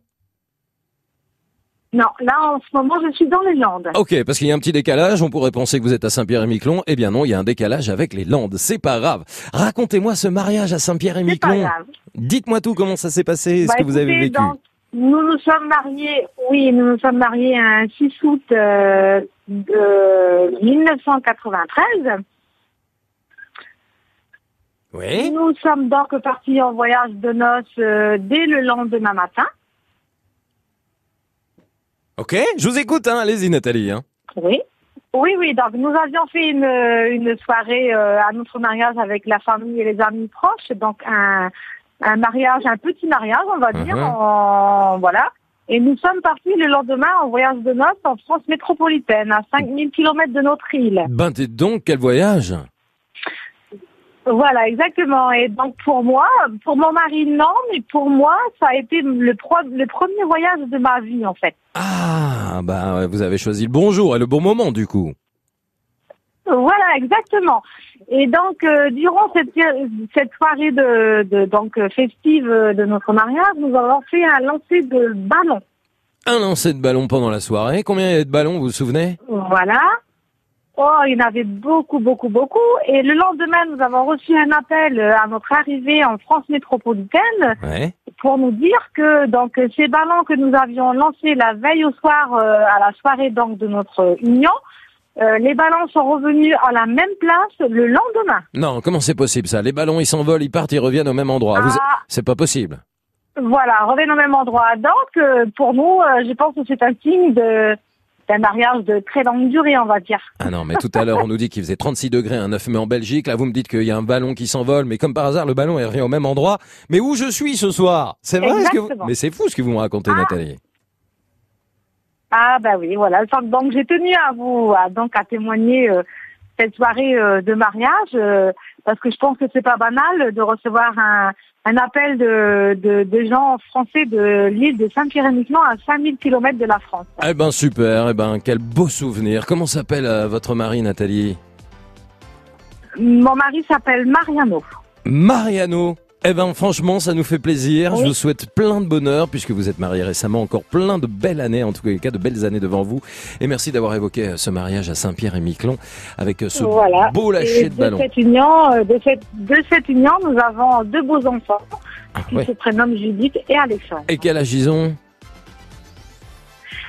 Non, là en ce moment je suis dans les Landes. Ok, parce qu'il y a un petit décalage, on pourrait penser que vous êtes à Saint-Pierre-et-Miquelon. Eh bien non, il y a un décalage avec les Landes, c'est pas grave. Racontez-moi ce mariage à C'est pas Saint-Pierre-et-Miquelon. grave. Dites-moi tout, comment ça s'est passé, ce Bah, que vous avez vécu. donc, nous nous sommes mariés, oui, nous nous sommes mariés un 6 août euh, de 1993. Oui. Nous sommes donc partis en voyage de noces euh, dès le lendemain matin. Ok, je vous écoute, hein. allez-y Nathalie. Hein. Oui. Oui, oui, donc nous avions fait une, une soirée euh, à notre mariage avec la famille et les amis proches, donc un, un mariage, un petit mariage, on va dire, Mhm. en, voilà. Et nous sommes partis le lendemain en voyage de noces en France métropolitaine, à 5000 km de notre île. Ben dites donc, quel voyage? Voilà, exactement. Et donc pour moi, pour mon mari, non, mais pour moi, ça a été le, pro- le premier voyage de ma vie, en fait. Ah, ouais, vous avez choisi le bon jour et le bon moment du coup. Voilà, exactement. Et donc, euh, durant cette, cette soirée de, de donc festive de notre mariage, nous avons fait un lancer de ballon. Un lancer de ballon pendant la soirée. Combien il y avait de ballons, vous vous souvenez? Voilà. Oh, il y en avait beaucoup, beaucoup, beaucoup. Et le lendemain, nous avons reçu un appel à notre arrivée en France métropolitaine Ouais. pour nous dire que donc ces ballons que nous avions lancés la veille au soir euh, à la soirée donc de notre union, euh, les ballons sont revenus à la même place le lendemain. Non, comment c'est possible ça? Les ballons, ils s'envolent, ils partent, ils reviennent au même endroit. Vous- Ah. C'est pas possible. Voilà, reviennent au même endroit. Donc, euh, pour nous, euh, je pense que c'est un signe de d'un mariage de très longue durée, on va dire. Ah non, mais tout à l'heure, on nous dit qu'il faisait 36 degrés un 9 mai en Belgique. Là, vous me dites qu'il y a un ballon qui s'envole, mais comme par hasard, le ballon, il revient au même endroit. Mais où je suis ce soir? C'est vrai ce que vous... Exactement. Mais c'est fou ce que vous me racontez, Nathalie. Ah bah oui, voilà. Donc, Donc j'ai tenu à vous à, donc à témoigner euh, cette soirée euh, de mariage euh, parce que je pense que c'est pas banal de recevoir un, un appel de, de, de gens français de l'île de Saint-Pierre-et-Miquelon à 5000 km de la France. Eh ben super, eh ben quel beau souvenir. Comment s'appelle votre mari, Nathalie? Mon mari s'appelle Mariano. Mariano. Eh ben franchement, ça nous fait plaisir. Je vous souhaite plein de bonheur puisque vous êtes marié récemment, encore plein de belles années, en tout cas de belles années devant vous. Et merci d'avoir évoqué euh, ce mariage à Saint-Pierre et Miquelon avec euh, ce Voilà. beau lâcher Et de ballon. cette union, euh, de cette, de cette union, nous avons deux beaux enfants qui ouais. se prénomment Judith et Alexandre. Et quel âge ils ont?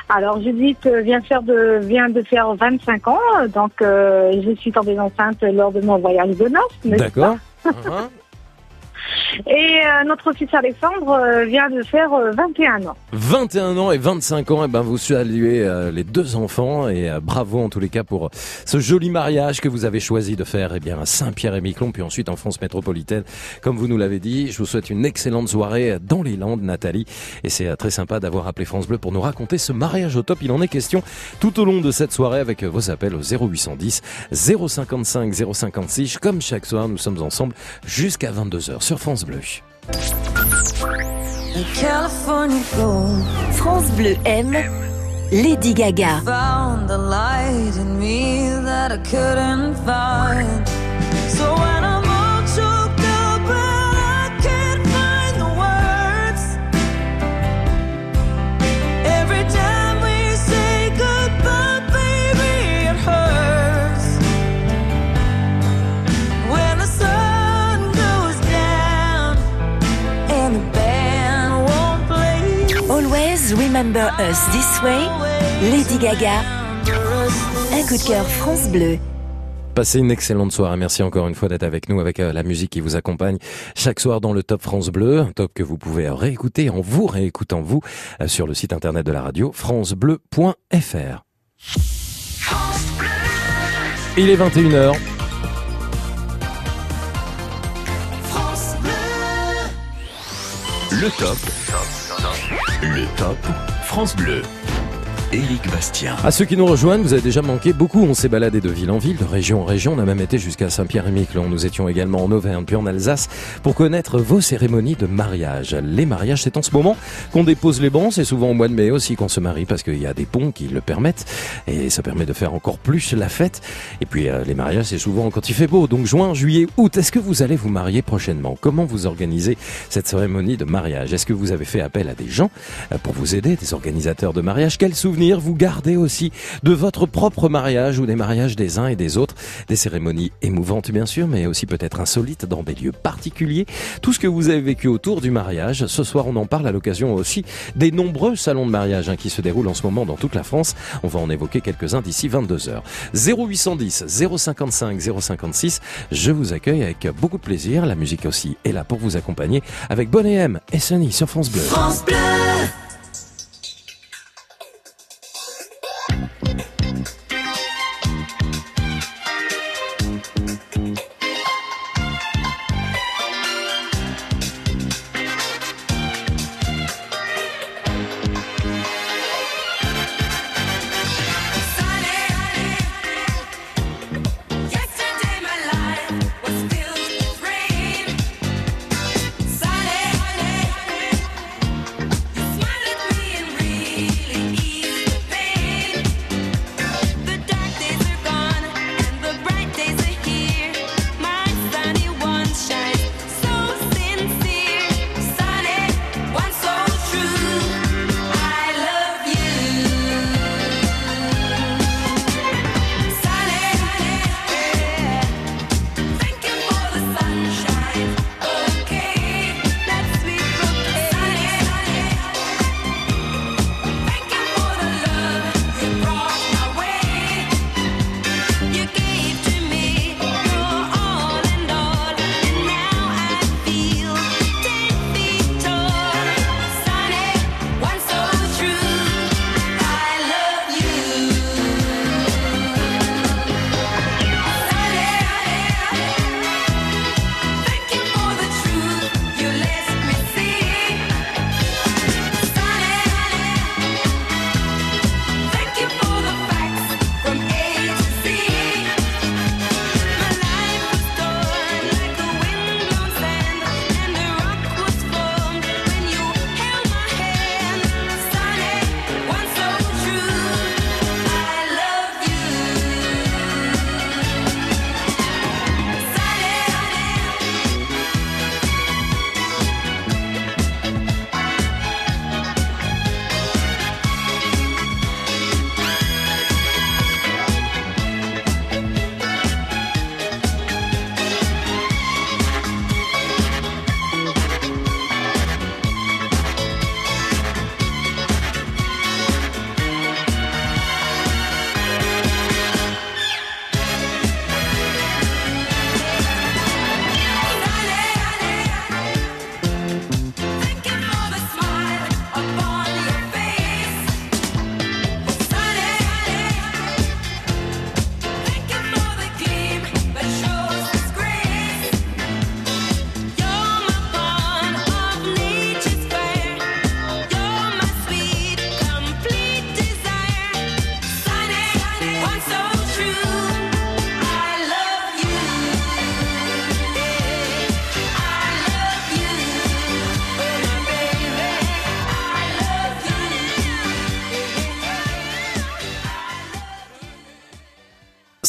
Alors Judith vient faire de vient de faire 25 ans, donc euh, je suis tombée enceinte lors de mon voyage de noces. D'accord. Et euh, notre fils Alexandre euh, vient de faire euh, 21 ans. 21 ans et 25 ans, et ben vous saluez euh, les deux enfants et euh, bravo en tous les cas pour euh, ce joli mariage que vous avez choisi de faire eh bien à Saint-Pierre-et-Miquelon puis ensuite en France métropolitaine. Comme vous nous l'avez dit, je vous souhaite une excellente soirée dans les Landes, Nathalie, et c'est euh, très sympa d'avoir appelé France Bleu pour nous raconter ce mariage au top. Il en est question tout au long de cette soirée avec euh, vos appels au 0810 055 056. Comme chaque soir, nous sommes ensemble jusqu'à 22h sur France Bleu. California gold. France Bleu aime Lady Gaga. found the light in me that I couldn't find. So when remember us this way. Lady Gaga. Un coup de cœur France Bleu. Passez une excellente soirée. Merci encore une fois d'être avec nous avec euh, la musique qui vous accompagne chaque soir dans le Top France Bleu, un top que vous pouvez réécouter en vous réécoutant vous euh, sur le site internet de la radio francebleu.fr. Il est 21h. France Bleu. Le top. Le top France Bleu. Éric Bastien. À ceux qui nous rejoignent, vous avez déjà manqué beaucoup. On s'est baladé de ville en ville, de région en région. On a même été jusqu'à Saint-Pierre-et-Miquelon. Nous étions également en Auvergne, puis en Alsace, pour connaître vos cérémonies de mariage. Les mariages, c'est en ce moment qu'on dépose les bancs. C'est souvent au mois de mai aussi qu'on se marie, parce qu'il y a des ponts qui le permettent. Et ça permet de faire encore plus la fête. Et puis, euh, les mariages, c'est souvent quand il fait beau. Donc, juin, juillet, août. Est-ce que vous allez vous marier prochainement? Comment vous organisez cette cérémonie de mariage? Est-ce que vous avez fait appel à des gens euh, pour vous aider, des organisateurs de mariage Quels souvenirs vous gardez aussi de votre propre mariage ou des mariages des uns et des autres Des cérémonies émouvantes, bien sûr, mais aussi peut-être insolites dans des lieux particuliers. Tout ce que vous avez vécu autour du mariage. Ce soir, on en parle à l'occasion aussi des nombreux salons de mariage hein, qui se déroulent en ce moment dans toute la France. On va en évoquer quelques-uns d'ici 22h. 0810 055 056. Je vous accueille avec beaucoup de plaisir. La musique aussi est là pour vous accompagner avec Bonnet M et Sunny sur France Bleu. France Bleu.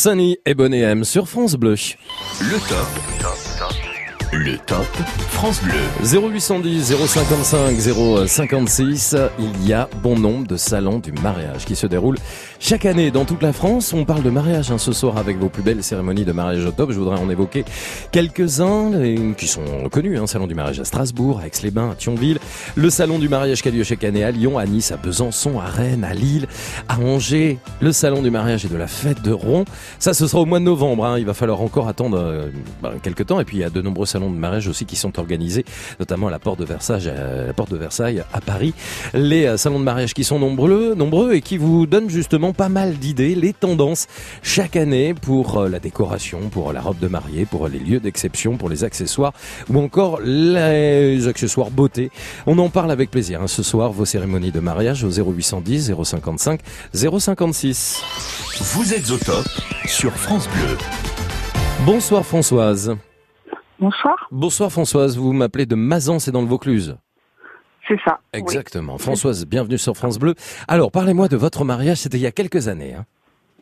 Sunny et Bonnet M sur France Bleu. Le top. Le top France Bleu. 0810 055 056, il y a bon nombre de salons du mariage qui se déroulent chaque année dans toute la France. On parle de mariage hein, ce soir avec vos plus belles cérémonies de mariage au top. Je voudrais en évoquer quelques-uns qui sont connus. Un salon du mariage à Strasbourg, à Aix-les-Bains, à Thionville. Le salon du mariage qui a lieu chaque année à Lyon, à Nice, à Besançon, à Rennes, à Lille, à Angers. Le salon du mariage et de la fête de Rouen. Ça, ce sera au mois de novembre. hein. Il va falloir encore attendre euh, ben, quelques temps. Et puis, il y a de nombreux salons de mariage aussi qui sont organisés, notamment à la porte de Versailles, à la porte de Versailles à Paris. Les euh, salons de mariage qui sont nombreux, nombreux et qui vous donnent justement pas mal d'idées, les tendances chaque année pour euh, la décoration, pour la robe de mariée, pour les lieux d'exception, pour les accessoires ou encore les accessoires beauté. On en parle avec plaisir hein, ce soir, vos cérémonies de mariage au 0810 055 056. Vous êtes au top sur France Bleu. Bonsoir Françoise. Bonsoir. Bonsoir Françoise, vous m'appelez de Mazan, c'est dans le Vaucluse. C'est ça. Exactement. Françoise, bienvenue sur France Bleu. Alors, parlez-moi de votre mariage, c'était il y a quelques années. Hein.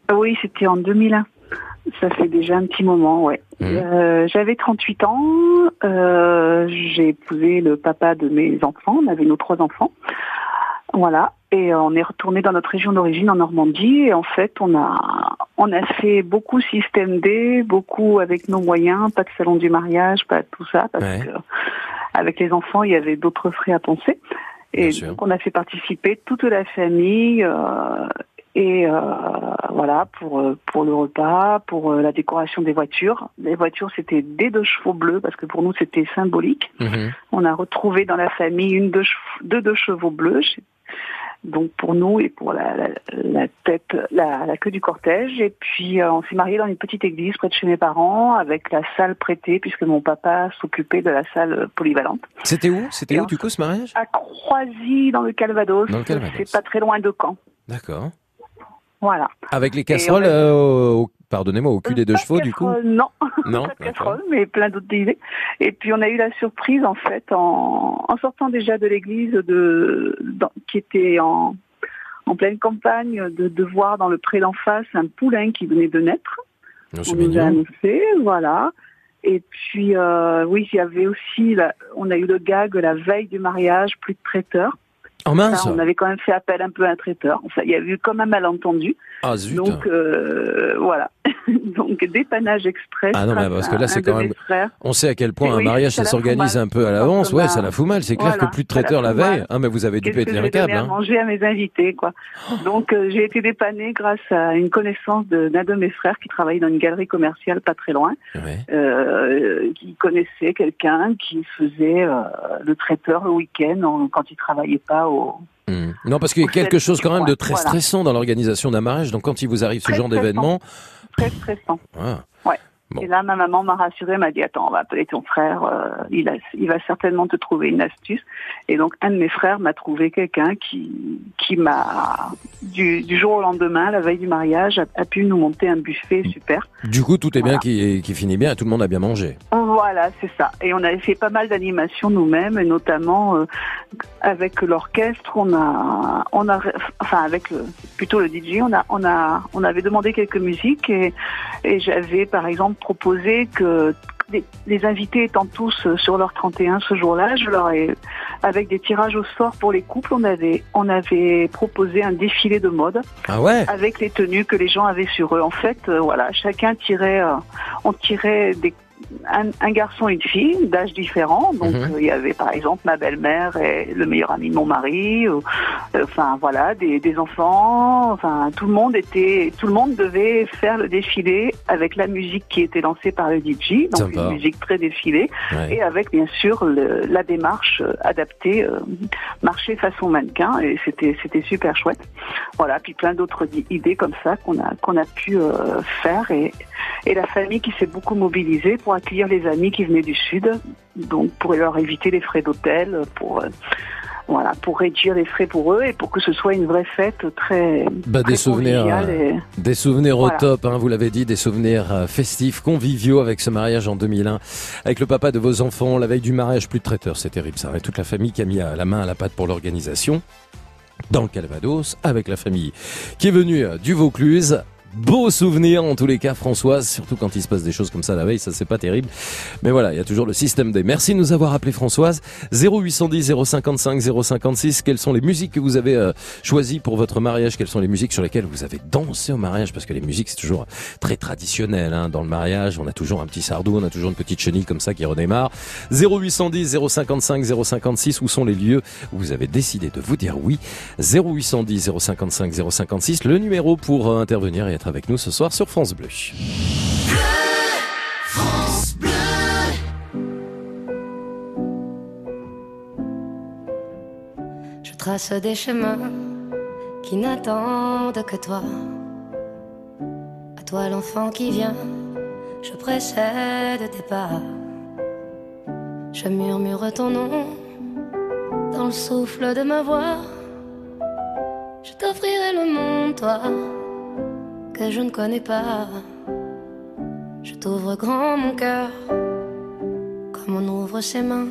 Ah Oui, c'était en 2001. Ça fait déjà un petit moment, ouais. Mmh. Euh, J'avais 38 ans. euh, J'ai épousé le papa de mes enfants. On avait nos trois enfants. Voilà. Et on est retourné dans notre région d'origine, en Normandie. Et en fait, on a, on a fait beaucoup système D, beaucoup avec nos moyens, pas de salon du mariage, pas de tout ça, parce que avec les enfants, il y avait d'autres frais à penser. Et donc, on a fait participer toute la famille. euh, et euh, voilà pour euh, pour le repas, pour euh, la décoration des voitures. Les voitures c'était des deux chevaux bleus parce que pour nous c'était symbolique. On a retrouvé dans la famille une deux, deux, deux chevaux bleus. Donc pour nous et pour la, la, la tête, la, la queue du cortège. Et puis euh, on s'est marié dans une petite église près de chez mes parents avec la salle prêtée puisque mon papa s'occupait de la salle polyvalente. C'était où? C'était où du coup ce mariage? À Croisy dans le Calvados. Dans le Calvados. C'est pas très loin de Caen. D'accord. Voilà. Avec les casseroles, a- euh, au- pardonnez-moi, au cul des deux chevaux du coup Euh, non, Non pas de casserole, mais plein d'autres idées. Et puis on a eu la surprise en fait en, en sortant déjà de l'église de dans- qui était en en pleine campagne de, de voir dans le pré d'en face un poulain qui venait de naître. Non, on nous a annoncé, voilà. Et puis euh, oui, il y avait aussi, la- on a eu le gag la veille du mariage, plus de traiteur. Oh mince Ça, on avait quand même fait appel un peu à un traiteur. Enfin, il y a eu comme un malentendu. Ah zut Donc euh, voilà. Donc dépannage express. Ah non, mais parce que là, c'est quand même. frères. On sait à quel point Et un oui, mariage, ça s'organise un peu à l'avance. Ouais, ça la fout mal. C'est clair que plus de ça la veille. Ah, mais vous avez dû Qu'est-ce péter que un j'ai câble. donné à Hein. manger à mes invités, quoi. Donc euh, j'ai été dépannée grâce à une connaissance d'un de, mes frères qui travaillait dans une galerie commerciale pas très loin, euh, qui connaissait quelqu'un qui faisait euh, le traiteur le week-end en- quand il travaillait pas au. Hmm. Non, parce qu'il y a quelque chose quand même de très voilà. stressant dans l'organisation d'un mariage. Donc quand il vous arrive ce Très genre d'événement, Très stressant. ah. Bon. Et là, ma maman m'a rassurée, m'a dit attends, on va appeler ton frère, euh, il, a, il va certainement te trouver une astuce. Et donc, un de mes frères m'a trouvé quelqu'un qui, qui m'a, du, du jour au lendemain, la veille du mariage, a, a pu nous monter un buffet super. du coup, tout est bien qui, qui finit bien et tout le monde a bien mangé. Voilà, c'est ça. Et on avait fait pas mal d'animations nous-mêmes, et notamment euh, avec l'orchestre, on a, on a, enfin avec le, plutôt le DJ, on a, on a, on avait demandé quelques musiques et, et j'avais par exemple proposé que les, les invités étant tous euh, sur leur 31 ce jour-là, je leur ai, avec des tirages au sort pour les couples, on avait, on avait proposé un défilé de mode Ah ouais? Avec les tenues que les gens avaient sur eux. En fait, euh, voilà, chacun tirait, euh, on tirait des, un, un garçon et une fille d'âge différent. Donc Mhm. euh, il y avait par exemple ma belle-mère et le meilleur ami de mon mari. euh, euh, Enfin voilà, des, des enfants. Enfin tout le monde était, tout le monde devait faire le défilé avec la musique qui était lancée par le DJ, donc Sympa. une musique très défilée, Ouais. et avec bien sûr le- la démarche euh, adaptée, euh, marcher façon mannequin. Et c'était c'était super chouette. Voilà, puis plein d'autres idées comme ça qu'on a qu'on a pu euh, faire et et la famille qui s'est beaucoup mobilisée pour accueillir les amis qui venaient du sud, donc pour leur éviter les frais d'hôtel, pour euh, voilà, pour réduire les frais pour eux et pour que ce soit une vraie fête très, Bah, très des souvenirs, euh, et- des souvenirs Voilà. au top, hein, vous l'avez dit, des souvenirs euh, festifs, conviviaux avec ce mariage en 2001, avec le papa de vos enfants, la veille du mariage, plus de traiteurs, c'est terrible ça, et toute la famille qui a mis la main à la pâte pour l'organisation, dans le Calvados, avec la famille qui est venue du Vaucluse. Beau souvenir en tous les cas Françoise, surtout quand il se passe des choses comme ça la veille, ça c'est pas terrible. Mais voilà, il y a toujours le système D. Merci de nous avoir appelé Françoise. 0810 055 056, quelles sont les musiques que vous avez euh, choisies pour votre mariage? Quelles sont les musiques sur lesquelles vous avez dansé au mariage? Parce que les musiques c'est toujours très traditionnel hein. dans le mariage. On a toujours un petit sardou, on a toujours une petite chenille comme ça qui redémarre. 0810 055 056, où sont les lieux où vous avez décidé de vous dire oui? 0810 055 056, le numéro pour euh, intervenir et avec nous ce soir sur France Bleu. France Bleu. Je trace des chemins qui n'attendent que toi. À toi l'enfant qui vient, je précède tes pas. Je murmure ton nom dans le souffle de ma voix. Je t'offrirai le monde, toi je ne connais pas. Je t'ouvre grand mon cœur, comme on ouvre ses mains.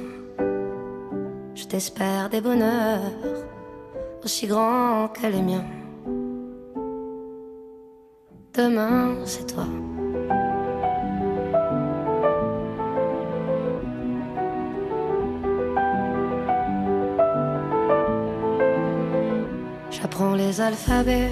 Je t'espère des bonheurs aussi grands que les miens. Demain, c'est toi. J'apprends les alphabets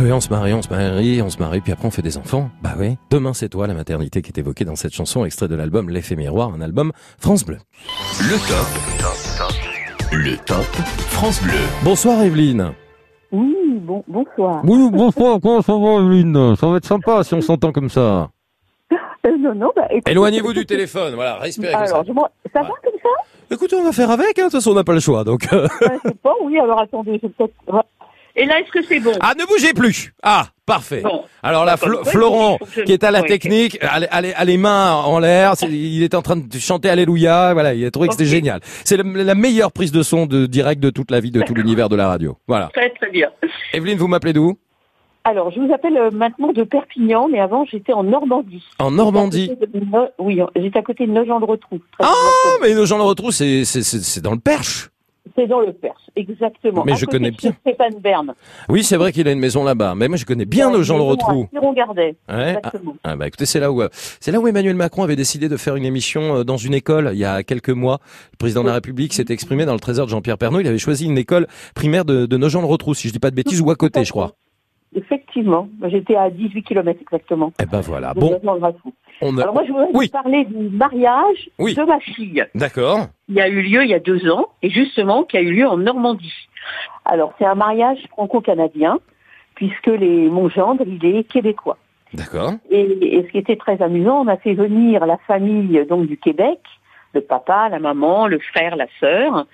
Eh oui, on se marie, on se marie, on se marie, puis après on fait des enfants. Bah oui. Demain, c'est toi, la maternité qui est évoquée dans cette chanson, extrait de l'album L'effet miroir, un album France Bleu. Le top. Le top France Bleu. Bonsoir Evelyne. Oui, bon, bonsoir. Oui, bonsoir, comment ça va Evelyne? Ça va être sympa si on s'entend comme ça. Euh, non, non, bah, écoute- Éloignez-vous du téléphone, voilà, respirez comme ça. Alors, je ça va comme ça? Écoutez, on va faire avec, hein, de toute façon on n'a pas le choix, donc... euh, Ouais, Je sais pas, oui, alors attendez, je vais peut-être... Et là, est-ce que c'est bon? Ah, ne bougez plus Ah, parfait. Bon. Alors là, D'accord. Flo- Florent, je- qui est à la technique, a, les- a les- a les mains en l'air, il est en train de chanter Alléluia, voilà, il a trouvé que c'était génial. C'est la, la meilleure prise de son de direct de toute la vie, de tout l'univers de la radio. Voilà. Très, très bien. Evelyne, vous m'appelez d'où? Alors, je vous appelle euh, maintenant de Perpignan, mais avant, j'étais en Normandie. En Normandie. De Oui, j'étais à côté de Nogent-le-Rotrou. Très Ah, exactement. mais c'est- c'est dans le Perche. C'est dans le Perse, exactement. Mais À je connais bien. Stéphane Bern. Oui, c'est vrai qu'il a une maison là-bas, mais moi je connais bien nos gens le. Gardet. Ouais. Ah, ah, bah écoutez, c'est là où euh, c'est là où Emmanuel Macron avait décidé de faire une émission euh, dans une école il y a quelques mois. Le président de la République s'était exprimé dans le trésor de Jean-Pierre Pernaut. Il avait choisi une école primaire de, de Nogent-le-Rotrou, si je dis pas de bêtises, ou à côté, je crois. Effectivement, j'étais à 18 km exactement. Eh ben voilà. Bon, Nogent-le-Rotrou. on a... Alors moi, je voudrais vous parler du mariage Oui. de ma fille. D'accord. Il a eu lieu il y a deux ans, et justement, qui a eu lieu en Normandie. Alors, c'est un mariage franco-canadien, puisque les, mon gendre, il est québécois. D'accord. Et, et ce qui était très amusant, on a fait venir la famille donc du Québec, le papa, la maman, le frère, la sœur,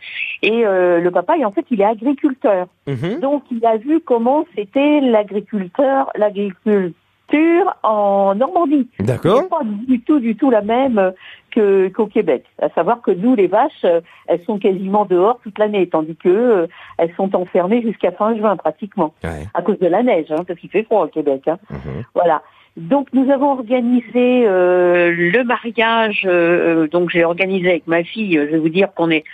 et euh, le papa, en fait, il est agriculteur. Mhm. Donc, il a vu comment c'était l'agriculteur, l'agriculture en Normandie. D'accord. Pas du tout, du tout la même euh, que qu'au Québec. À savoir que nous, les vaches, euh, elles sont quasiment dehors toute l'année, tandis que euh, elles sont enfermées jusqu'à fin juin pratiquement, Ouais. à cause de la neige, hein, parce qu'il fait froid au Québec. Hein. Mhm. Voilà. Donc nous avons organisé euh, le mariage. euh, donc j'ai organisé avec ma fille. euh, Je vais vous dire qu'on est.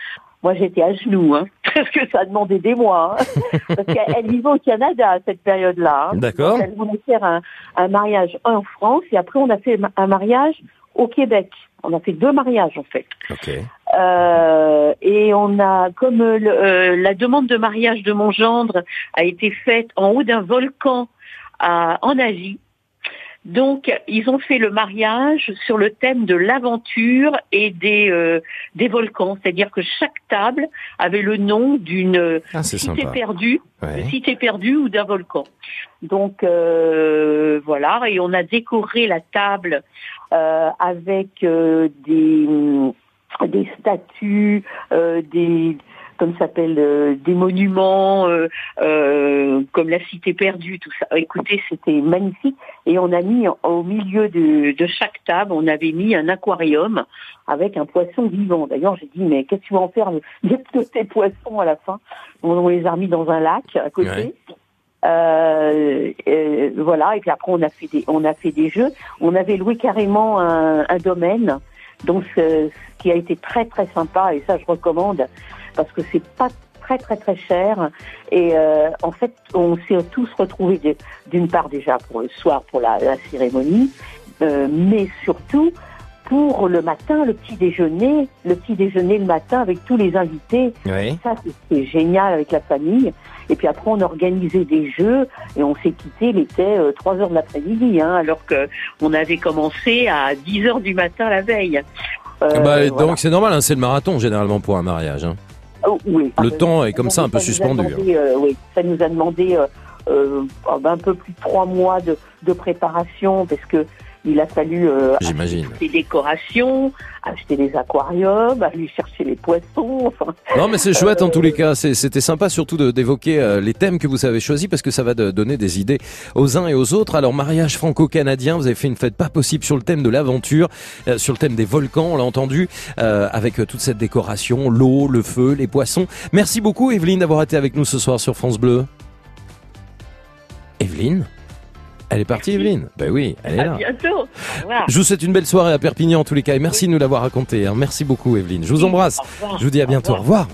Moi j'étais à genoux, hein, parce que ça a demandé des mois. Hein, parce qu'elle vivait au Canada à cette période-là. hein. D'accord. Elle voulait faire un, un mariage en France et après on a fait un mariage au Québec. On a fait deux mariages en fait. Ok. Euh, et on a, comme euh, le- euh, la demande de mariage de mon gendre a été faite en haut d'un volcan à- en Asie, Donc, ils ont fait le mariage sur le thème de l'aventure et des euh, des volcans, c'est-à-dire que chaque table avait le nom d'une Ah, cité sympa. perdue, Ouais. cité perdue ou d'un volcan. Donc euh, voilà, et on a décoré la table euh, avec euh, des des statues, euh, des comme ça s'appelle euh, des monuments euh, euh, comme la cité perdue, tout ça. Écoutez, c'était magnifique. Et on a mis au milieu de, de chaque table, on avait mis un aquarium avec un poisson vivant. D'ailleurs, j'ai dit mais qu'est-ce que tu vas en faire de de tes poissons à la fin? On, les a mis dans un lac à côté. Ouais. Euh, euh, voilà, et puis après on a fait des on a fait des jeux. On avait loué carrément un, un domaine, donc ce, ce qui a été très très sympa et ça je recommande parce que c'est pas très très très cher et euh, en fait on s'est tous retrouvés d'une part déjà pour le soir pour la, la cérémonie, euh, mais surtout pour le matin, le petit déjeuner, le petit déjeuner le matin avec tous les invités. Oui. Ça, c'était génial avec la famille. Et puis après, on organisait des jeux et on s'est quitté, il était euh, 3 heures de l'après-midi, hein, alors que on avait commencé à 10 heures du matin la veille. Euh, Ah bah, voilà. Donc c'est normal, hein, c'est le marathon généralement pour un mariage. hein. Oh, oui. Le Ah, temps est comme ça, un peu suspendu, demandé, euh, oui, ça nous a demandé euh, euh, un peu plus de trois mois de, de préparation parce que il a fallu euh, acheter des décorations, acheter des aquariums, aller chercher les poissons. Enfin, Non mais c'est chouette en euh, tous les cas, c'était sympa surtout d'évoquer euh, les thèmes que vous avez choisis parce que ça va de- donner des idées aux uns et aux autres. Alors mariage franco-canadien, vous avez fait une fête pas possible sur le thème de l'aventure, euh, sur le thème des volcans, on l'a entendu, euh, avec euh, toute cette décoration, l'eau, le feu, les poissons. Merci beaucoup Evelyne d'avoir été avec nous ce soir sur France Bleu. Evelyne? Elle est partie Evelyne Ben oui, elle est à là. bientôt. Je vous souhaite une belle soirée à Perpignan en tous les cas et merci de nous l'avoir raconté. hein. Merci beaucoup Evelyne. Je vous embrasse. Je vous dis à bientôt. Au revoir.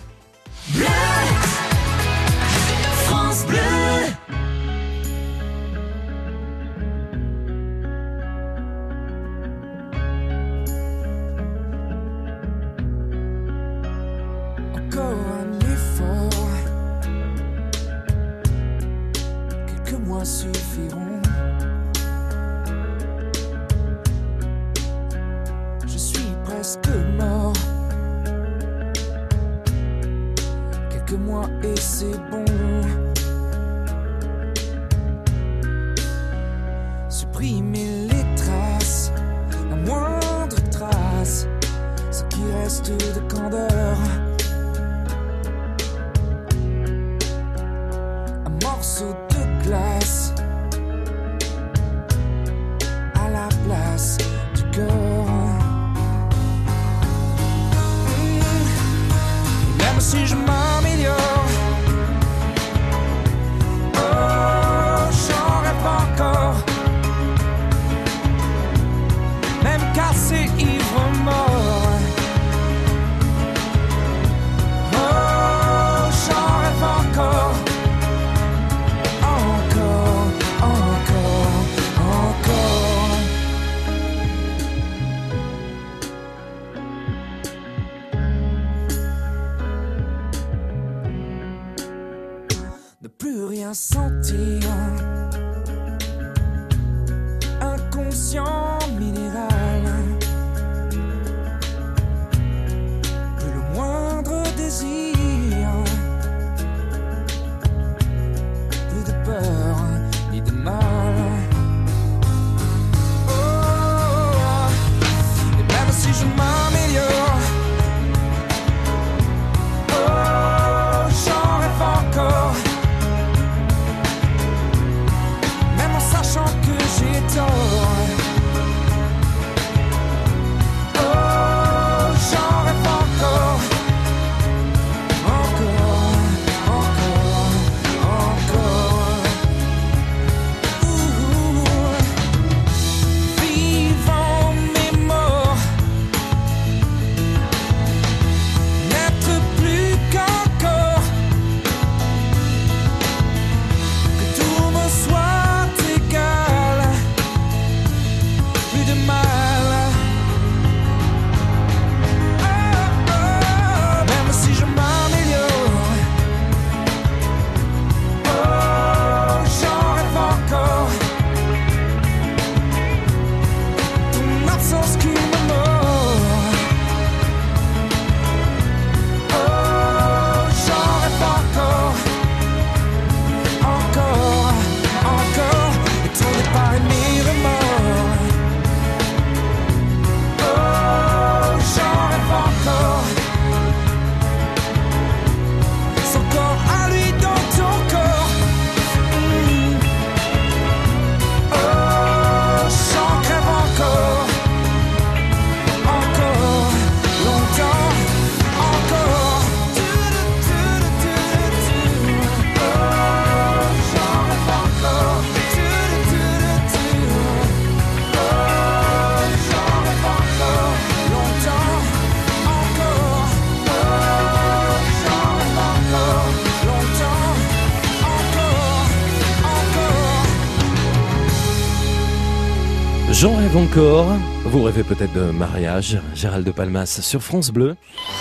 Encore. Vous rêvez peut-être de mariage. Gérald de Palmas sur France Bleu.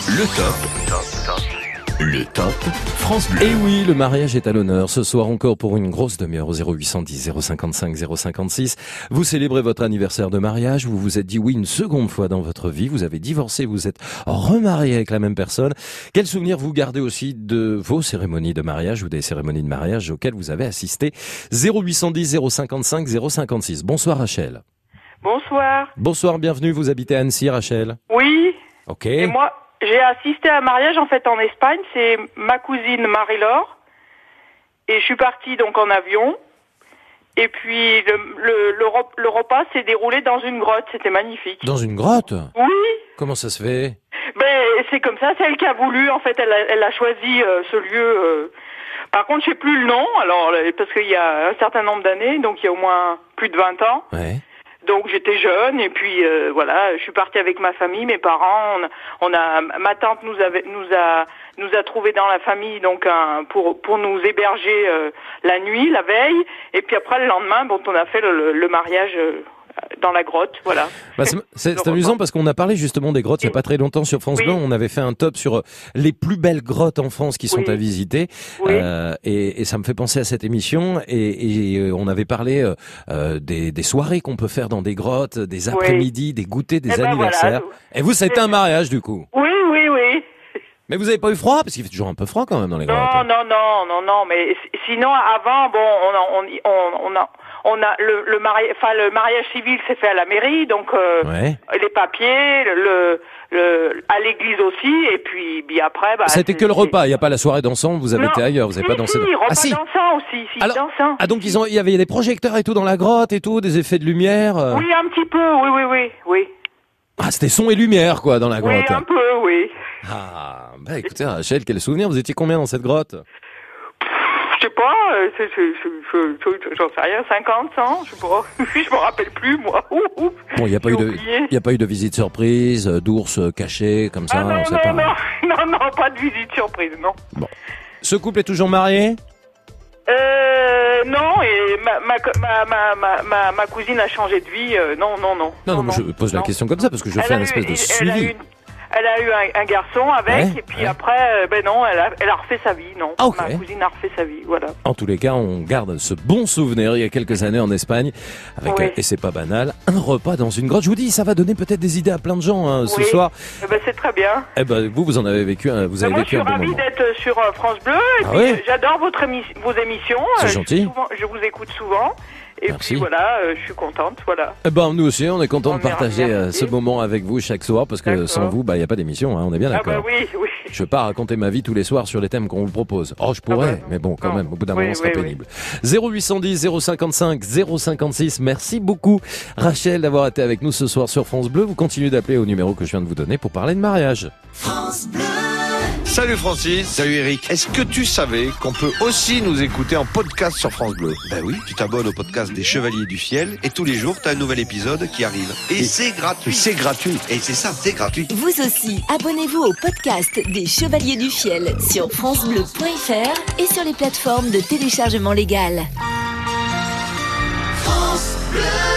Le top. Le top France Bleu. Et oui, le mariage est à l'honneur. Ce soir encore pour une grosse demi-heure au 0810 055 056. Vous célébrez votre anniversaire de mariage. Vous vous êtes dit oui une seconde fois dans votre vie. Vous avez divorcé. Vous êtes remarié avec la même personne. Quel souvenir vous gardez aussi de vos cérémonies de mariage ou des cérémonies de mariage auxquelles vous avez assisté? 0810 055 056. Bonsoir Rachel. Bonsoir. Bonsoir, bienvenue. Vous habitez à Annecy, Rachel. Oui. Ok. Et moi, j'ai assisté à un mariage en fait en Espagne. C'est ma cousine Marie-Laure. Et je suis partie donc en avion. Et puis le, le, le, rep- le repas s'est déroulé dans une grotte. C'était magnifique. Dans une grotte? Oui. Comment ça se fait? Ben c'est comme ça. C'est elle qui a voulu. En fait, elle a, elle a choisi euh, ce lieu. euh. Par contre, je sais plus le nom. Alors euh, parce qu'il y a un certain nombre d'années, donc il y a au moins plus de 20 ans. Ouais. Donc j'étais jeune et puis euh, voilà, je suis partie avec ma famille, mes parents. On on a ma tante nous avait nous a nous a trouvé dans la famille donc un, pour pour nous héberger euh, la nuit, la veille, et puis après le lendemain, bon, on a fait le, le- le mariage euh, dans la grotte, voilà. Bah, c'est amusant parce qu'on a parlé justement des grottes il n'y a pas très longtemps sur France Oui. Bleu. On avait fait un top sur euh, les plus belles grottes en France qui sont Oui. à visiter. Oui. Euh, et, et ça me fait penser à cette émission. Et, et, euh, on avait parlé euh, euh, des, des soirées qu'on peut faire dans des grottes, des après-midi, des goûters, des Eh ben anniversaires. voilà. Et vous, c'était un mariage du coup. Oui, oui, oui. Mais vous avez pas eu froid? Parce qu'il fait toujours un peu froid quand même dans les grottes. Non, non, non, non, non, mais sinon avant, bon, on on, on, on a, on a le, le mariage, enfin le mariage civil s'est fait à la mairie, donc euh, Ouais. les papiers, le, le, à l'église aussi, et puis, après, bah. C'était que le repas. Il n'y a pas la soirée dansant. Vous avez Non. été ailleurs. Vous n'avez Si, pas dansé. si, dans- repas Ah si. dansant aussi, si, Alors- dansant. Ah donc ils ont, il y avait des projecteurs et tout dans la grotte et tout, des effets de lumière. euh. Oui, un petit peu, oui, oui, oui, oui. Ah c'était son et lumière quoi dans la Oui, grotte. un peu, oui. Ah, bah écoutez, Rachel, quel souvenir, vous étiez combien dans cette grotte Je sais pas, euh, c'est- c'est- c'est- je- je- j'en sais rien, 50, 100, je sais pas. je me rappelle plus, moi. Bon, il n'y a pas eu de, y a pas eu de visite surprise, euh, d'ours euh, cachés comme ça, Ah non, on sait non, pas. non, non, non, pas de visite surprise, non. Ce couple est toujours marié? Euh, non, et ma, ma, ma, ma, ma, ma, ma cousine a changé de vie, euh, non, non, non. Non, non, je pose la question comme ça parce que je Elle fais a un eu- espèce de elle a suivi. eu une- Elle a eu un, un garçon avec, Ouais, et puis après, euh, ben non, elle a, elle a refait sa vie, non. Ah, ok. Ma cousine a refait sa vie, voilà. En tous les cas, on garde ce bon souvenir il y a quelques années en Espagne, avec, Oui. euh, et c'est pas banal, un repas dans une grotte. Je vous dis, ça va donner peut-être des idées à plein de gens hein, ce Oui. soir. Eh ben, c'est très bien. Eh ben, vous, vous en avez vécu, vous avez Moi, je vécu suis un bon ravie moment. d'être sur euh, France Bleu. Et Ah J'adore votre émi- vos émissions. C'est je gentil. suis souvent- Je, vous écoute souvent. Et Merci. puis voilà, euh, je suis contente. Voilà. Eh ben, nous aussi, on est content de On partager euh, ce moment avec vous chaque soir, parce que sans vous, bah, il n'y a pas d'émission, hein, on est bien Ah d'accord. bah oui, oui. Je veux pas raconter ma vie tous les soirs sur les thèmes qu'on vous propose. Oh, je pourrais, mais bon, quand même, au bout d'un Ah bah, Oui, moment, ce sera oui, pénible. 0810 055 056. Merci beaucoup, Rachel, d'avoir été avec nous ce soir sur France Bleu. Vous continuez d'appeler au numéro que je viens de vous donner pour parler de mariage. Salut Francis. Salut Eric. Est-ce que tu savais qu'on peut aussi nous écouter en podcast sur France Bleu? Ben oui, tu t'abonnes au podcast des Chevaliers du Fiel et tous les jours, tu as un nouvel épisode qui arrive. Et, c'est gratuit. C'est gratuit. Et c'est ça, c'est gratuit. Vous aussi, abonnez-vous au podcast des Chevaliers du Fiel sur francebleu.fr et sur les plateformes de téléchargement légal. France Bleu.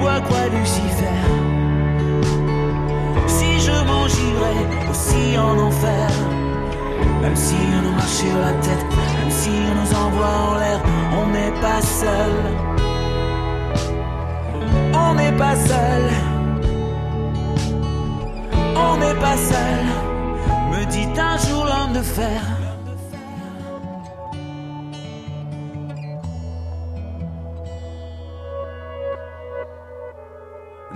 Bois, croix Lucifer. Si je m'en girais, aussi Même si on nous marche sur la tête, même si on nous envoie en l'air, on n'est pas seul. On n'est pas seul. On n'est pas seul. Me dit un jour l'homme de fer.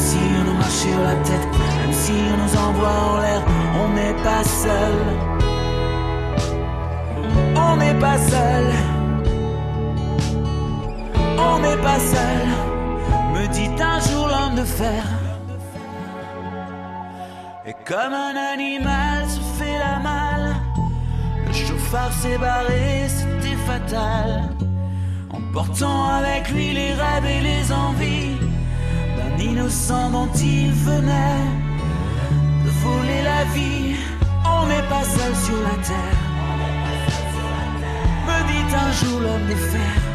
Si on nous marche sur la tête, même si on nous envoie en l'air, on n'est pas seul. On n'est pas seul. On n'est pas seul. Me dit un jour l'homme de fer. Et comme un animal se fait la malle, le chauffard s'est barré, c'était fatal. Emportant avec lui les rêves et les envies innocent dont il venait de voler la vie. On n'est pas seul sur la terre. Me dit un jour l'homme de fer.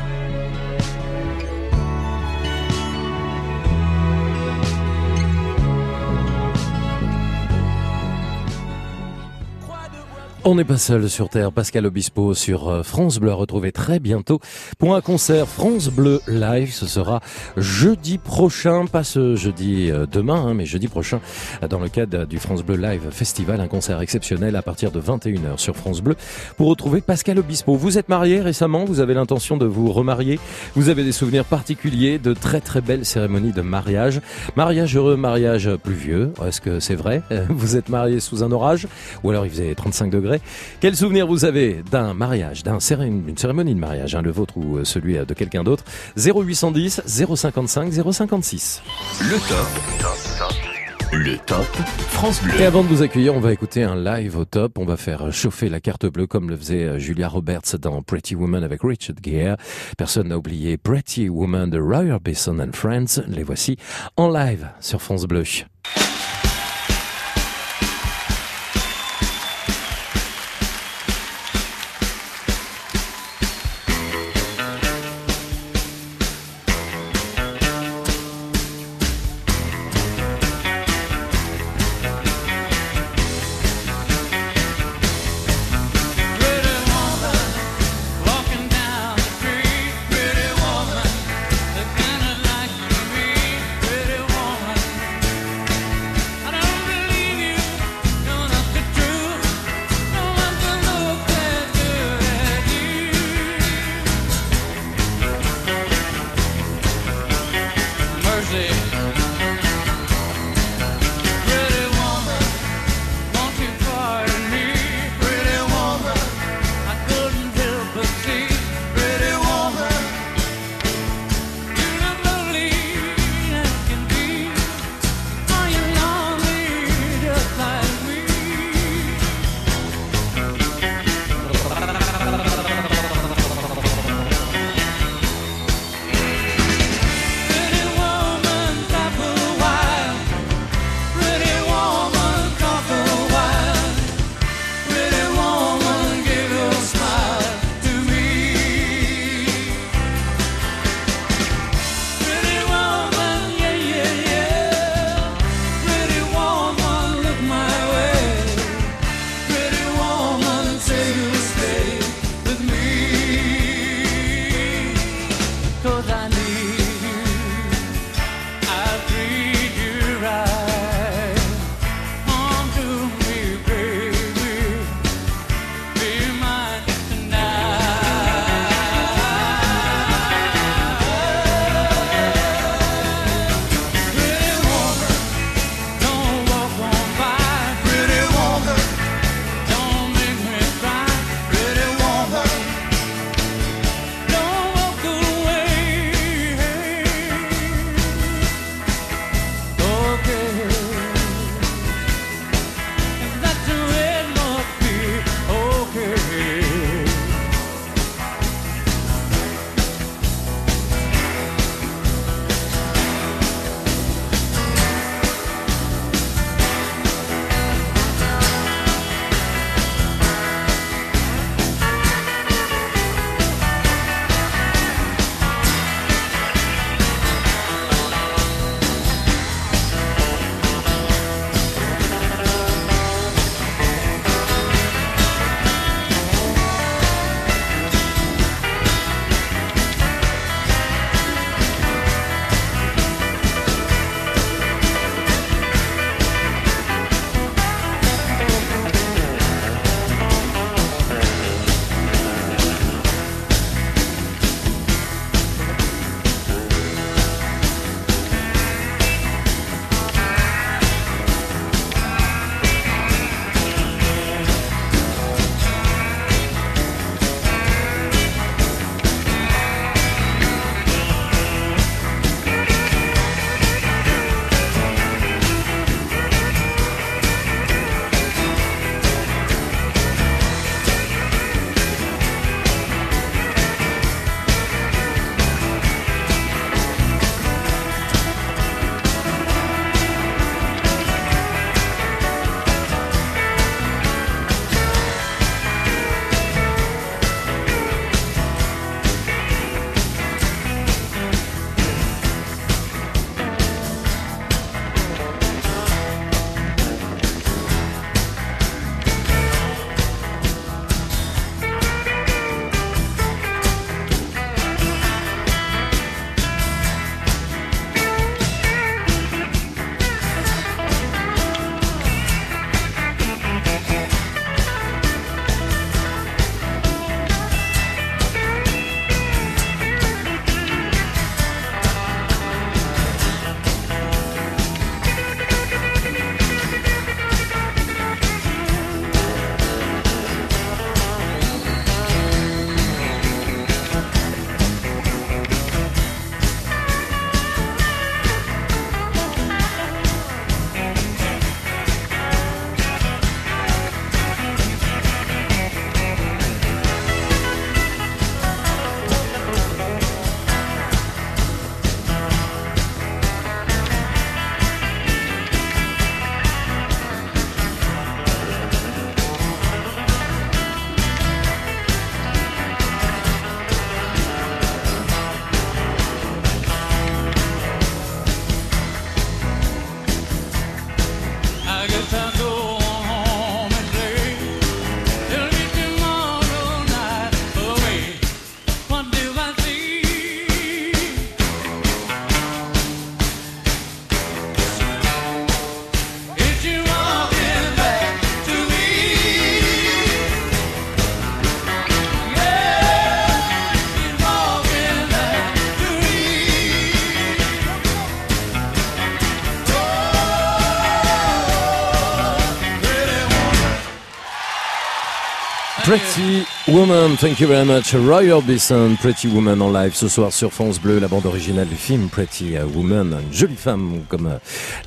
On n'est pas seul sur Terre. Pascal Obispo sur euh, France Bleu à retrouver très bientôt pour un concert France Bleu Live. Ce sera jeudi prochain, pas ce jeudi euh, demain, hein, mais jeudi prochain dans le cadre du France Bleu Live Festival, un concert exceptionnel à partir de 21h sur France Bleu pour retrouver Pascal Obispo. Vous êtes marié récemment, vous avez l'intention de vous remarier, vous avez des souvenirs particuliers de très très belles cérémonies de mariage. Mariage heureux, mariage pluvieux. Est-ce que c'est vrai? Vous êtes marié sous un orage? Ou alors il faisait 35 degrés? Quel souvenir vous avez d'un mariage, d'un une cérémonie de mariage, hein, le vôtre ou celui de quelqu'un d'autre? 0810 055 056. Le top. Le top France Bleu. Et avant de vous accueillir, on va écouter un live au top. On va faire chauffer la carte bleue comme le faisait Julia Roberts dans Pretty Woman avec Richard Gere. Personne n'a oublié Pretty Woman de Roy Orbison and Friends. Les voici en live sur France Bleu. Pretty Woman, thank you very much. Roy Orbison, Pretty Woman en live ce soir sur France Bleu, la bande originale du film Pretty Woman, une jolie femme comme euh,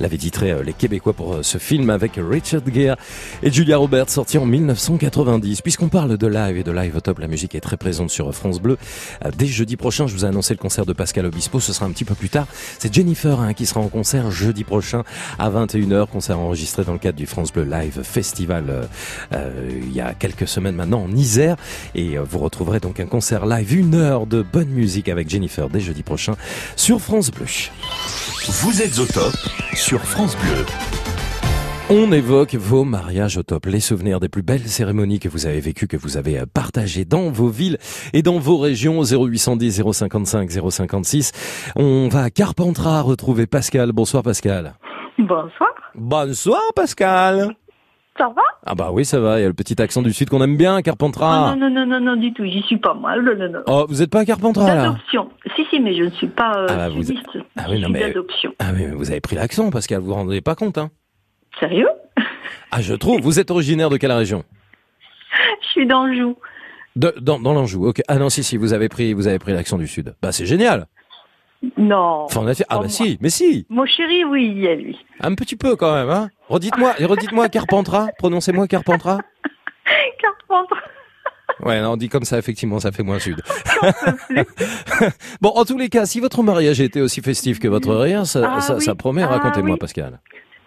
l'avaient titré euh, les Québécois pour euh, ce film avec Richard Gere et Julia Roberts sorti en 1990. Puisqu'on parle de live et de live au top, la musique est très présente sur France Bleu. Dès jeudi prochain, je vous ai annoncé le concert de Pascal Obispo, ce sera un petit peu plus tard. C'est Jennifer hein, qui sera en concert jeudi prochain à 21h, concert enregistré dans le cadre du France Bleu Live Festival euh, il y a quelques semaines maintenant en Isère. Et euh, vous retrouverez donc un concert live, une heure de bonne musique avec Jennifer dès jeudi prochain sur France Bleu. Vous êtes au top sur France Bleu. On évoque vos mariages au top, les souvenirs des plus belles cérémonies que vous avez vécues, que vous avez euh, partagées dans vos villes et dans vos régions 0810 055 056. On va à Carpentras retrouver Pascal. Bonsoir Pascal. Bonsoir. Bonsoir Pascal. Ça va Ah bah oui ça va, il y a le petit accent du sud qu'on aime bien, Ah, Carpentras. Non, non, non, non, non, du tout, j'y suis pas moi. Non, non, non. Oh, vous êtes pas à Carpentras là D'adoption. Si, si, mais je ne suis pas euh, Ah bah, vous- sudiste. Ah Je oui, non suis mais... d'adoption. Ah oui, mais vous avez pris l'accent Pascal, vous vous rendez pas compte hein Sérieux Ah je trouve, vous êtes originaire de quelle région Je suis d'Anjou. de, Dans, dans l'Anjou, ok. Ah non si si, vous avez pris, vous avez pris l'accent du sud. Bah c'est génial Non. Enfin, on a fait- Ah bah moi. si, mais si Mon chéri, oui, il y a lui. Un petit peu quand même, hein Redites-moi, et redites-moi Carpentras, prononcez-moi Carpentras. Carpentras. Ouais, non, on dit comme ça, effectivement, ça fait moins sud. bon, en tous les cas, si votre mariage était aussi festif que votre rire, ça, Ah ça, oui. ça promet, Ah racontez-moi, oui. Pascal.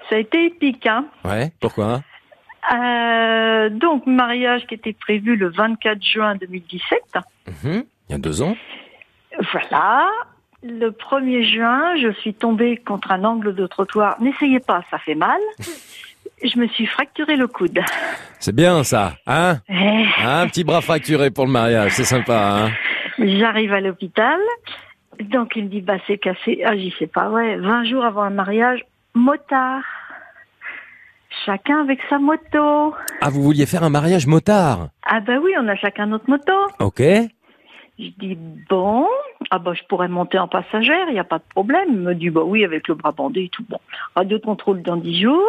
Ça a été épique, hein. Ouais, pourquoi? Euh, donc, mariage qui était prévu le 24 juin 2017. Mhm, Il y a deux ans Voilà. Le 1er juin, je suis tombée contre un angle de trottoir. N'essayez pas, ça fait mal. Je me suis fracturé le coude. C'est bien ça, hein Eh, Un petit bras fracturé pour le mariage, c'est sympa, hein J'arrive à l'hôpital. Donc, il me dit, bah, c'est cassé. Ah, j'y sais pas, ouais. 20 jours avant un mariage, motard. Chacun avec sa moto. Ah, vous vouliez faire un mariage motard? Ah, bah oui, on a chacun notre moto. Ok. Je dis bon, ah bah je pourrais monter en passagère, il n'y a pas de problème. Il me dit bah oui avec le bras bandé et tout. Bon, radio contrôle dans dix jours.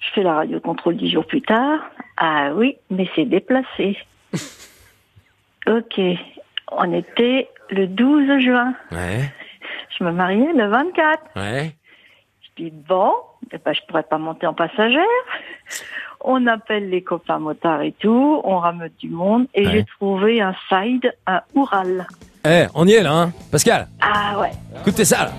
Je fais la radio contrôle dix jours plus tard. Ah oui, mais c'est déplacé. ok, on était le 12 juin. Ouais, Je me mariais le 24. ouais. Je dis bon, eh ben, je pourrais pas monter en passagère. On appelle les copains motards et tout, on rameute du monde et Ouais. j'ai trouvé un side, un Oural. Eh, on y est là, hein Pascal, Ah ouais. écoutez ça, là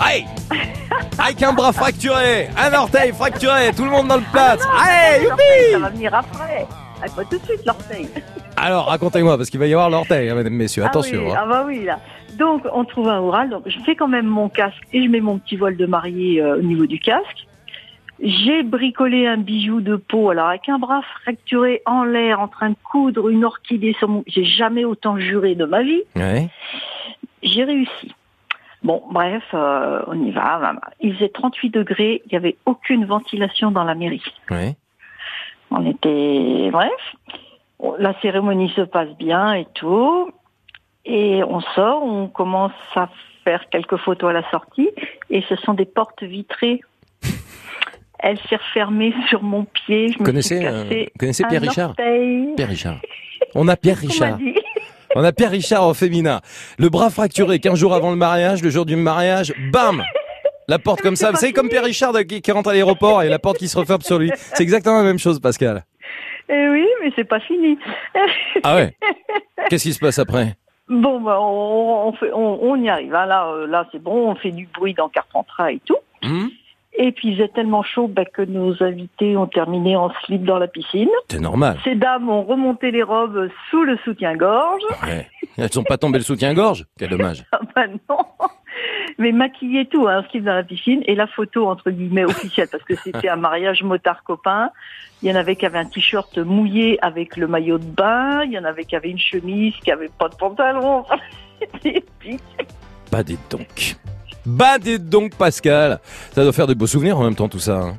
Aïe Avec un bras fracturé, un orteil fracturé, tout le monde dans le plat Allez, L'orteil, youpi Ça va venir après. Ah, pas tout de suite l'orteil. Alors, racontez-moi, parce qu'il va y avoir l'orteil, hein, mesdames, messieurs, attention. Ah, oui, hein. ah bah oui là. Donc on trouve un Oural, donc je fais quand même mon casque et je mets mon petit voile de mariée euh, au niveau du casque. J'ai bricolé un bijou de peau, alors avec un bras fracturé en l'air, en train de coudre une orchidée sur mon... J'ai jamais autant juré de ma vie. Ouais. J'ai réussi. Bon, bref, euh, on y va. Il faisait 38 degrés, il n'y avait aucune ventilation dans la mairie. Ouais. On était... Bref, la cérémonie se passe bien et tout. Et on sort, on commence à faire quelques photos à la sortie. Et ce sont des portes vitrées. Elle s'est refermée sur mon pied. Je me Connaissez, suis euh, cassé connaissez un Pierre Richard orteil. Pierre Richard. On a Pierre Richard. On a Pierre Richard au féminin. Le bras fracturé 15 jours avant le mariage, le jour du mariage, bam La porte comme ça. Vous savez, comme Pierre Richard qui, qui rentre à l'aéroport et la porte qui se referme sur lui. C'est exactement la même chose, Pascal. Eh oui, mais c'est pas fini. Ah ouais Qu'est-ce qui se passe après? Bon, bah, on, on, fait, on, on y arrive. hein. Là, euh, là c'est bon, on fait du bruit dans Carpentras et tout. Hmm Et puis, il faisait tellement chaud bah, que nos invités ont terminé en slip dans la piscine. C'est normal. Ces dames ont remonté les robes sous le soutien-gorge. Ouais. Elles sont pas tombées le soutien-gorge? Quel dommage. Ah bah non Mais maquillé tout, hein, slip dans la piscine. Et la photo, entre guillemets, officielle, parce que c'était un mariage motard copain. Il y en avait qui avaient un t-shirt mouillé avec le maillot de bain. Il y en avait qui avaient une chemise, qui avait pas de pantalon. Épique. Bah dites donc. Bah donc, Pascal. Ça doit faire de beaux souvenirs en même temps, tout ça. hein.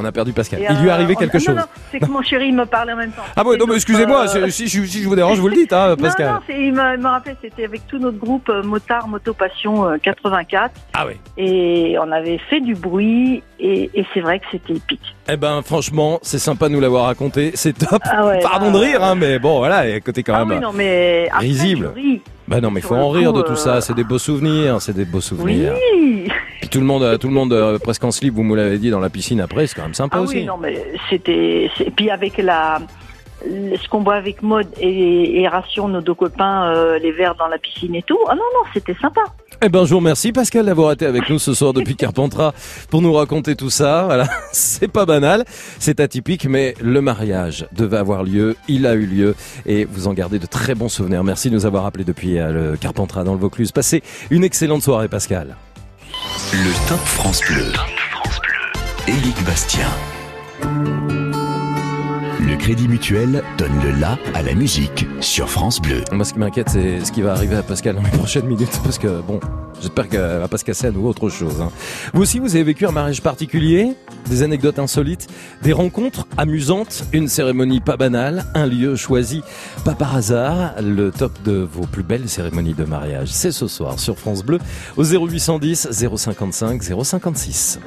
On a perdu Pascal. Il lui est euh, arrivé on- quelque chose. Non, non, c'est que mon chéri me parlait en même temps. Ah ouais, non, mais excusez-moi, euh, si, si- si je vous dérange, vous le dites, hein, Pascal. Non, non, il me, rappelait, c'était avec tout notre groupe euh, Motard Moto Passion euh, 84. Ah oui. Et on avait fait du bruit et, et c'est vrai que c'était épique. Eh ben, franchement, c'est sympa de nous l'avoir raconté. C'est top. Ah ouais, Pardon de rire, hein, mais bon, voilà, il y a côté quand ah même oui, non, mais après, risible. je ris. Bah non, mais il faut en rire de tout euh, ça. C'est des beaux souvenirs, c'est des beaux souvenirs. Oui. Puis tout le monde, euh, tout le monde euh, presque en slip, vous me l'avez dit dans la piscine après, c'est quand même sympa Ah aussi. oui, non, mais c'était. Puis avec la. Ce qu'on boit avec mode et, et ration, nos deux copains, euh, les verres dans la piscine et tout. Ah non, non, c'était sympa. Eh ben, je vous Pascal d'avoir été avec nous ce soir depuis Carpentras pour nous raconter tout ça. Voilà, c'est pas banal, c'est atypique, mais le mariage devait avoir lieu, il a eu lieu et vous en gardez de très bons souvenirs. Merci de nous avoir appelés depuis euh, le Carpentras dans le Vaucluse. Passez une excellente soirée, Pascal. Le Top France Bleu. Éric Bastien. Crédit Mutuel donne le la à la musique sur France Bleu. Moi, ce qui m'inquiète, c'est ce qui va arriver à Pascal dans les prochaines minutes, parce que bon, j'espère qu'elle va pas se casser à nouveau autre chose. hein. Vous aussi, vous avez vécu un mariage particulier, des anecdotes insolites, des rencontres amusantes, une cérémonie pas banale, un lieu choisi pas par hasard, le top de vos plus belles cérémonies de mariage. C'est ce soir sur France Bleu au 0810 055 056.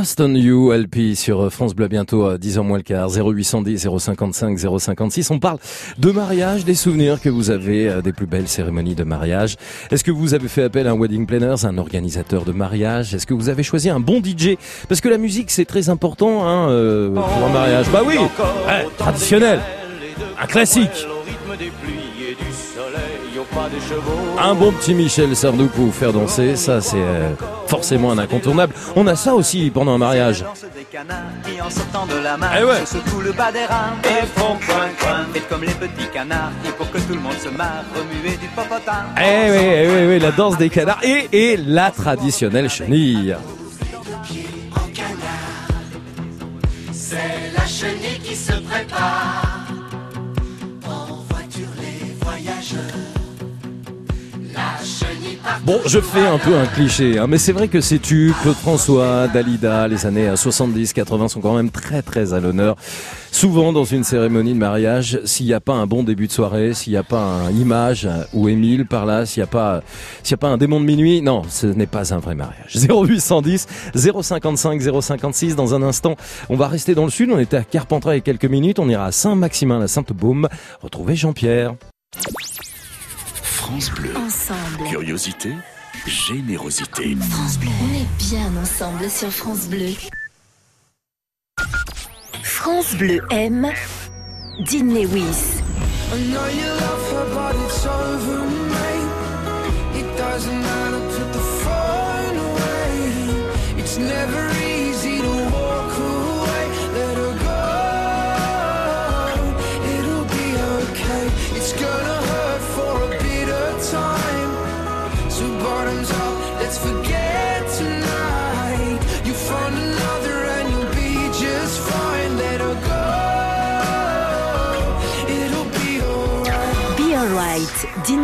Lost on You, LP sur France Bleu bientôt à 10h moins le quart, 0810 055 056. On parle de mariage, des souvenirs que vous avez euh, des plus belles cérémonies de mariage. Est-ce que vous avez fait appel à un wedding planners, un organisateur de mariage? Est-ce que vous avez choisi un bon DJ Parce que la musique c'est très important hein, euh, pour un mariage. Bah oui, ouais, traditionnel, un classique. Un bon petit Michel Sardou pour vous faire danser, ça c'est euh, forcément un incontournable. On a ça aussi pendant un mariage. canards qui en sortant de la main Eh ouais. se secouent le bas des reins et font coin coin. Faites comme les petits canards et pour que tout le monde se marre, remuez du popotin. Eh oui, eh oui, oui, la danse des canards et, et la traditionnelle chenille. C'est la chenille qui se prépare. Bon, je fais un peu un cliché, hein, mais c'est vrai que ces tubes, Claude François, Dalida, les années 70-80 sont quand même très très à l'honneur. Souvent dans une cérémonie de mariage, s'il n'y a pas un bon début de soirée, s'il n'y a pas un image euh, ou Émile par là, s'il n'y a pas, s'il a pas un démon de minuit, non, ce n'est pas un vrai mariage. 0810 055 056. Dans un instant, on va rester dans le sud. On était à Carpentras il y a quelques minutes. On ira à Saint-Maximin, la Sainte-Baume, retrouver Jean-Pierre. France Bleu. Ensemble. Curiosité, générosité. France Bleu. On est bien ensemble sur France Bleu. France Bleu aime Dean Lewis. I know you love her, but it's over, mate. It doesn't matter, put the phone away. It's never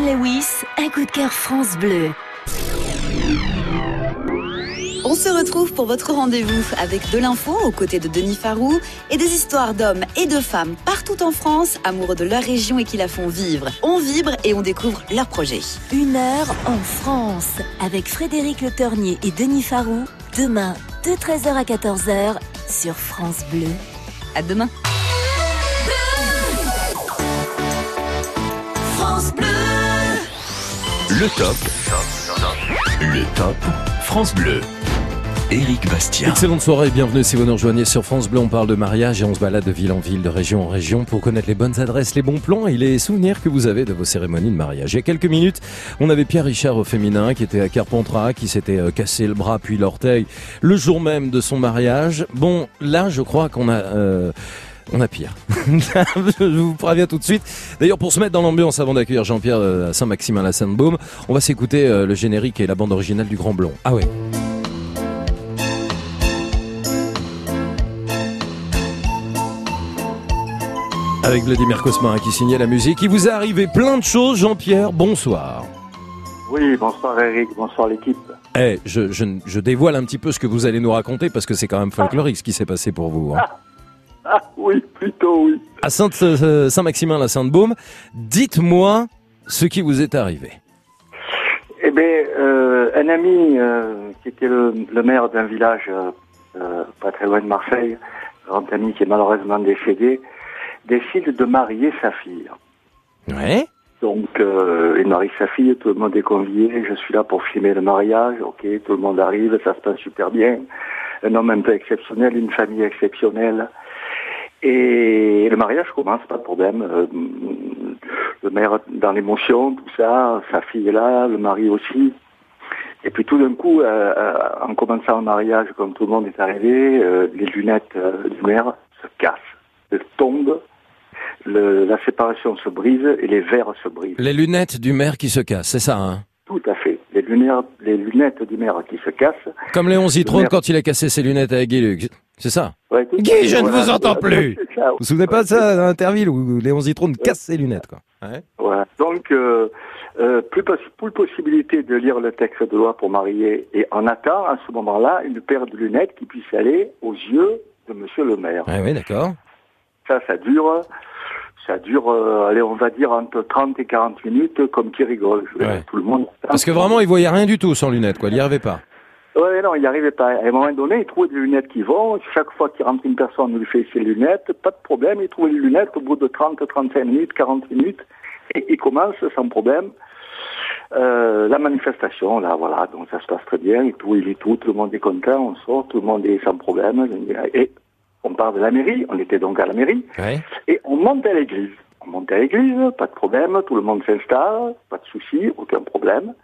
Lewis, un coup de cœur France Bleu. On se retrouve pour votre rendez-vous avec de l'info aux côtés de Denis Farou et des histoires d'hommes et de femmes partout en France, amoureux de leur région et qui la font vivre. On vibre et on découvre leurs projets. Une heure en France avec Frédéric Le Tornier et Denis Farou. Demain, de 13h à 14h sur France Bleu. À demain. Le top. Le top. France Bleu. Éric Bastien. Excellente soirée, bienvenue si vous nous rejoignez sur France Bleu. On parle de mariage et on se balade de ville en ville, de région en région pour connaître les bonnes adresses, les bons plans et les souvenirs que vous avez de vos cérémonies de mariage. Il y a quelques minutes, on avait Pierre Richard au féminin qui était à Carpentras, qui s'était euh, cassé le bras puis l'orteil le jour même de son mariage. Bon, là, je crois qu'on a... euh, on a pire. je vous préviens tout de suite. D'ailleurs, pour se mettre dans l'ambiance avant d'accueillir Jean-Pierre euh, à Saint-Maximin la Sainte-Baume, on va s'écouter euh, le générique et la bande originale du Grand Blond. Ah ouais. Avec Vladimir Cosma qui signait la musique. Il vous est arrivé plein de choses, Jean-Pierre. Bonsoir. Oui, bonsoir Eric, bonsoir l'équipe. Eh, je, je, je dévoile un petit peu ce que vous allez nous raconter parce que c'est quand même folklorique ce qui s'est passé pour vous. hein. Ah oui, plutôt oui. À euh, Saint-Maximin, la Sainte-Baume, dites-moi ce qui vous est arrivé. Eh bien, euh, un ami euh, qui était le, le maire d'un village pas très loin de Marseille, grand ami qui est malheureusement décédé, décide de marier sa fille. Ouais. Donc, il marie sa fille, tout le monde est convié, je suis là pour filmer le mariage, ok, tout le monde arrive, ça se passe super bien. Un homme un peu exceptionnel, une famille exceptionnelle. Et le mariage commence, pas de problème. Euh, le maire dans l'émotion, tout ça, sa fille est là, le mari aussi. Et puis tout d'un coup, euh, euh, en commençant le mariage, comme tout le monde est arrivé, euh, les lunettes du maire se cassent, elles tombent, le- la séparation se brise et les verres se brisent. Les lunettes du maire qui se cassent, c'est ça, hein? Tout à fait. Les lunettes, les lunettes du maire qui se cassent. Comme Léon Zitrone maire- quand il a cassé ses lunettes avec Guy Lux. C'est ça Ouais, tout à Guy, je ne vous entends plus. Vous vous souvenez pas de ça, dans Interville, où Léon Zitrone casse ses lunettes, quoi Ouais. Voilà. Donc, euh, euh, plus, possi- plus possibilité de lire le texte de loi pour marier. Et on attend à ce moment-là une paire de lunettes qui puisse aller aux yeux de Monsieur le maire. Ah oui, d'accord. Ça, ça dure, ça dure, euh, allez, on va dire entre 30 et 40 minutes, comme qui rigole. Je Ouais. Tout le monde. Parce que vraiment, il voyait rien du tout sans lunettes, quoi. Il y arrivait pas. Ouais, non, il n'y arrivait pas. À un moment donné, il trouvait des lunettes qui vont. Chaque fois qu'il rentre une personne, on lui fait ses lunettes. Pas de problème. Il trouve les lunettes au bout de 30, 35 minutes, 40 minutes. Et il commence sans problème. Euh, la manifestation, là, voilà. Donc ça se passe très bien. Et tout, il est tout. Tout le monde est content. On sort. Tout le monde est sans problème. Et on part de la mairie. On était donc à la mairie. Ouais. Et on monte à l'église. On monte à l'église, pas de problème, tout le monde s'installe, pas de souci, aucun problème.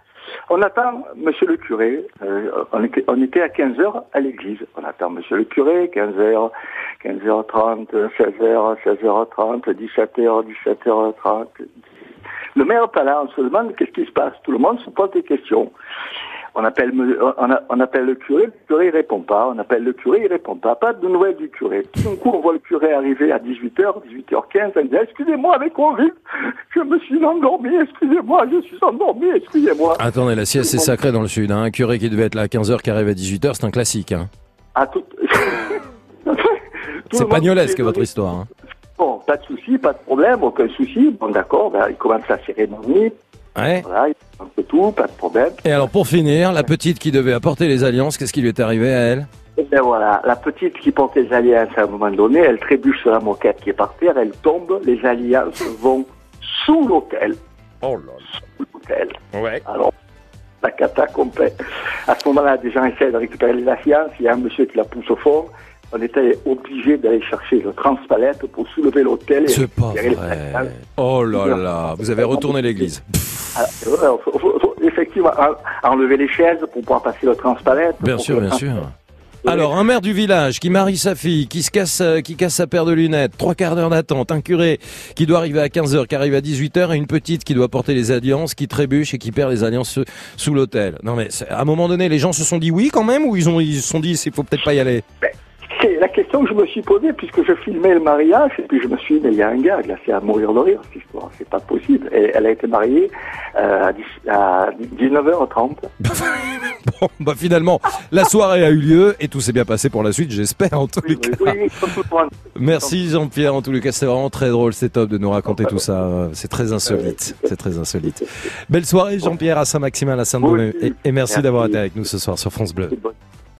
on attend monsieur le curé. Euh, on, était, on était à 15h à l'église. On attend monsieur le curé, 15h, 15h30, 16h, 16h30, 17h, 17h30. Le maire est pas là, on se demande qu'est-ce qui se passe. Tout le monde se pose des questions. On appelle, on, a- on appelle le curé, le curé il répond pas. On appelle le curé, il répond pas. Pas de nouvelles du curé. Tout d'un coup, on voit le curé arriver à 18h, 18h15. Elle dit, excusez-moi, avec convict, je me suis endormi, excusez-moi, je suis endormi, excusez-moi. Attendez, la sieste c'est sacré dans le sud. Hein. Un curé qui devait être là à 15h qui arrive à 18h, c'est un classique. Hein. À tout... C'est pagnolesque votre histoire. Hein. Bon, pas de souci, pas de problème, aucun souci. Bon, d'accord, ben, il commence la cérémonie. Ouais. Voilà, il commence tout, pas de problème. Et alors pour finir, la petite qui devait apporter les alliances, qu'est-ce qui lui est arrivé à elle? Et ben voilà, la petite qui porte les alliances à un moment donné, elle trébuche sur la moquette qui est par terre, elle tombe, les alliances vont sous l'hôtel. Oh là Sous l'hôtel. Ouais. Alors, la cata complète. À ce moment-là, des gens essaient de récupérer les alliances, il y a un monsieur qui la pousse au fond. On était obligé d'aller chercher le transpalette pour soulever l'hôtel. et C'est pas vrai. Oh là là, vous avez retourné l'église. Ah, faut- faut- faut- effectivement, en- enlever les chaises pour pouvoir passer le transpalette. Bien sûr, bien sûr. Alors, un maire du village qui marie sa fille, qui se casse, euh, qui casse sa paire de lunettes, trois quarts d'heure d'attente, un curé qui doit arriver à 15h, qui arrive à 18h, et une petite qui doit porter les alliances, qui trébuche et qui perd les alliances sous- l'hôtel. Non mais, à un moment donné, les gens se sont dit oui quand même, ou ils ont, ils se sont dit, il faut peut-être pas y aller? C'est la question que je me suis posée puisque je filmais le mariage et puis je me suis dit mais il y a un gars là c'est à mourir de rire cette histoire c'est pas possible et elle a été mariée euh, à, 10 à 19h30 Bon, bah finalement, la soirée a eu lieu et tout s'est bien passé pour la suite, j'espère en tous les cas. oui. Merci Jean-Pierre, en tous les cas c'était vraiment très drôle, c'est top de nous raconter tout ça, c'est très insolite, c'est très insolite. Belle soirée Jean-Pierre à Saint-Maximin, à Saint-Domingue, et, et merci Merci. d'avoir été avec nous ce soir sur France Bleu.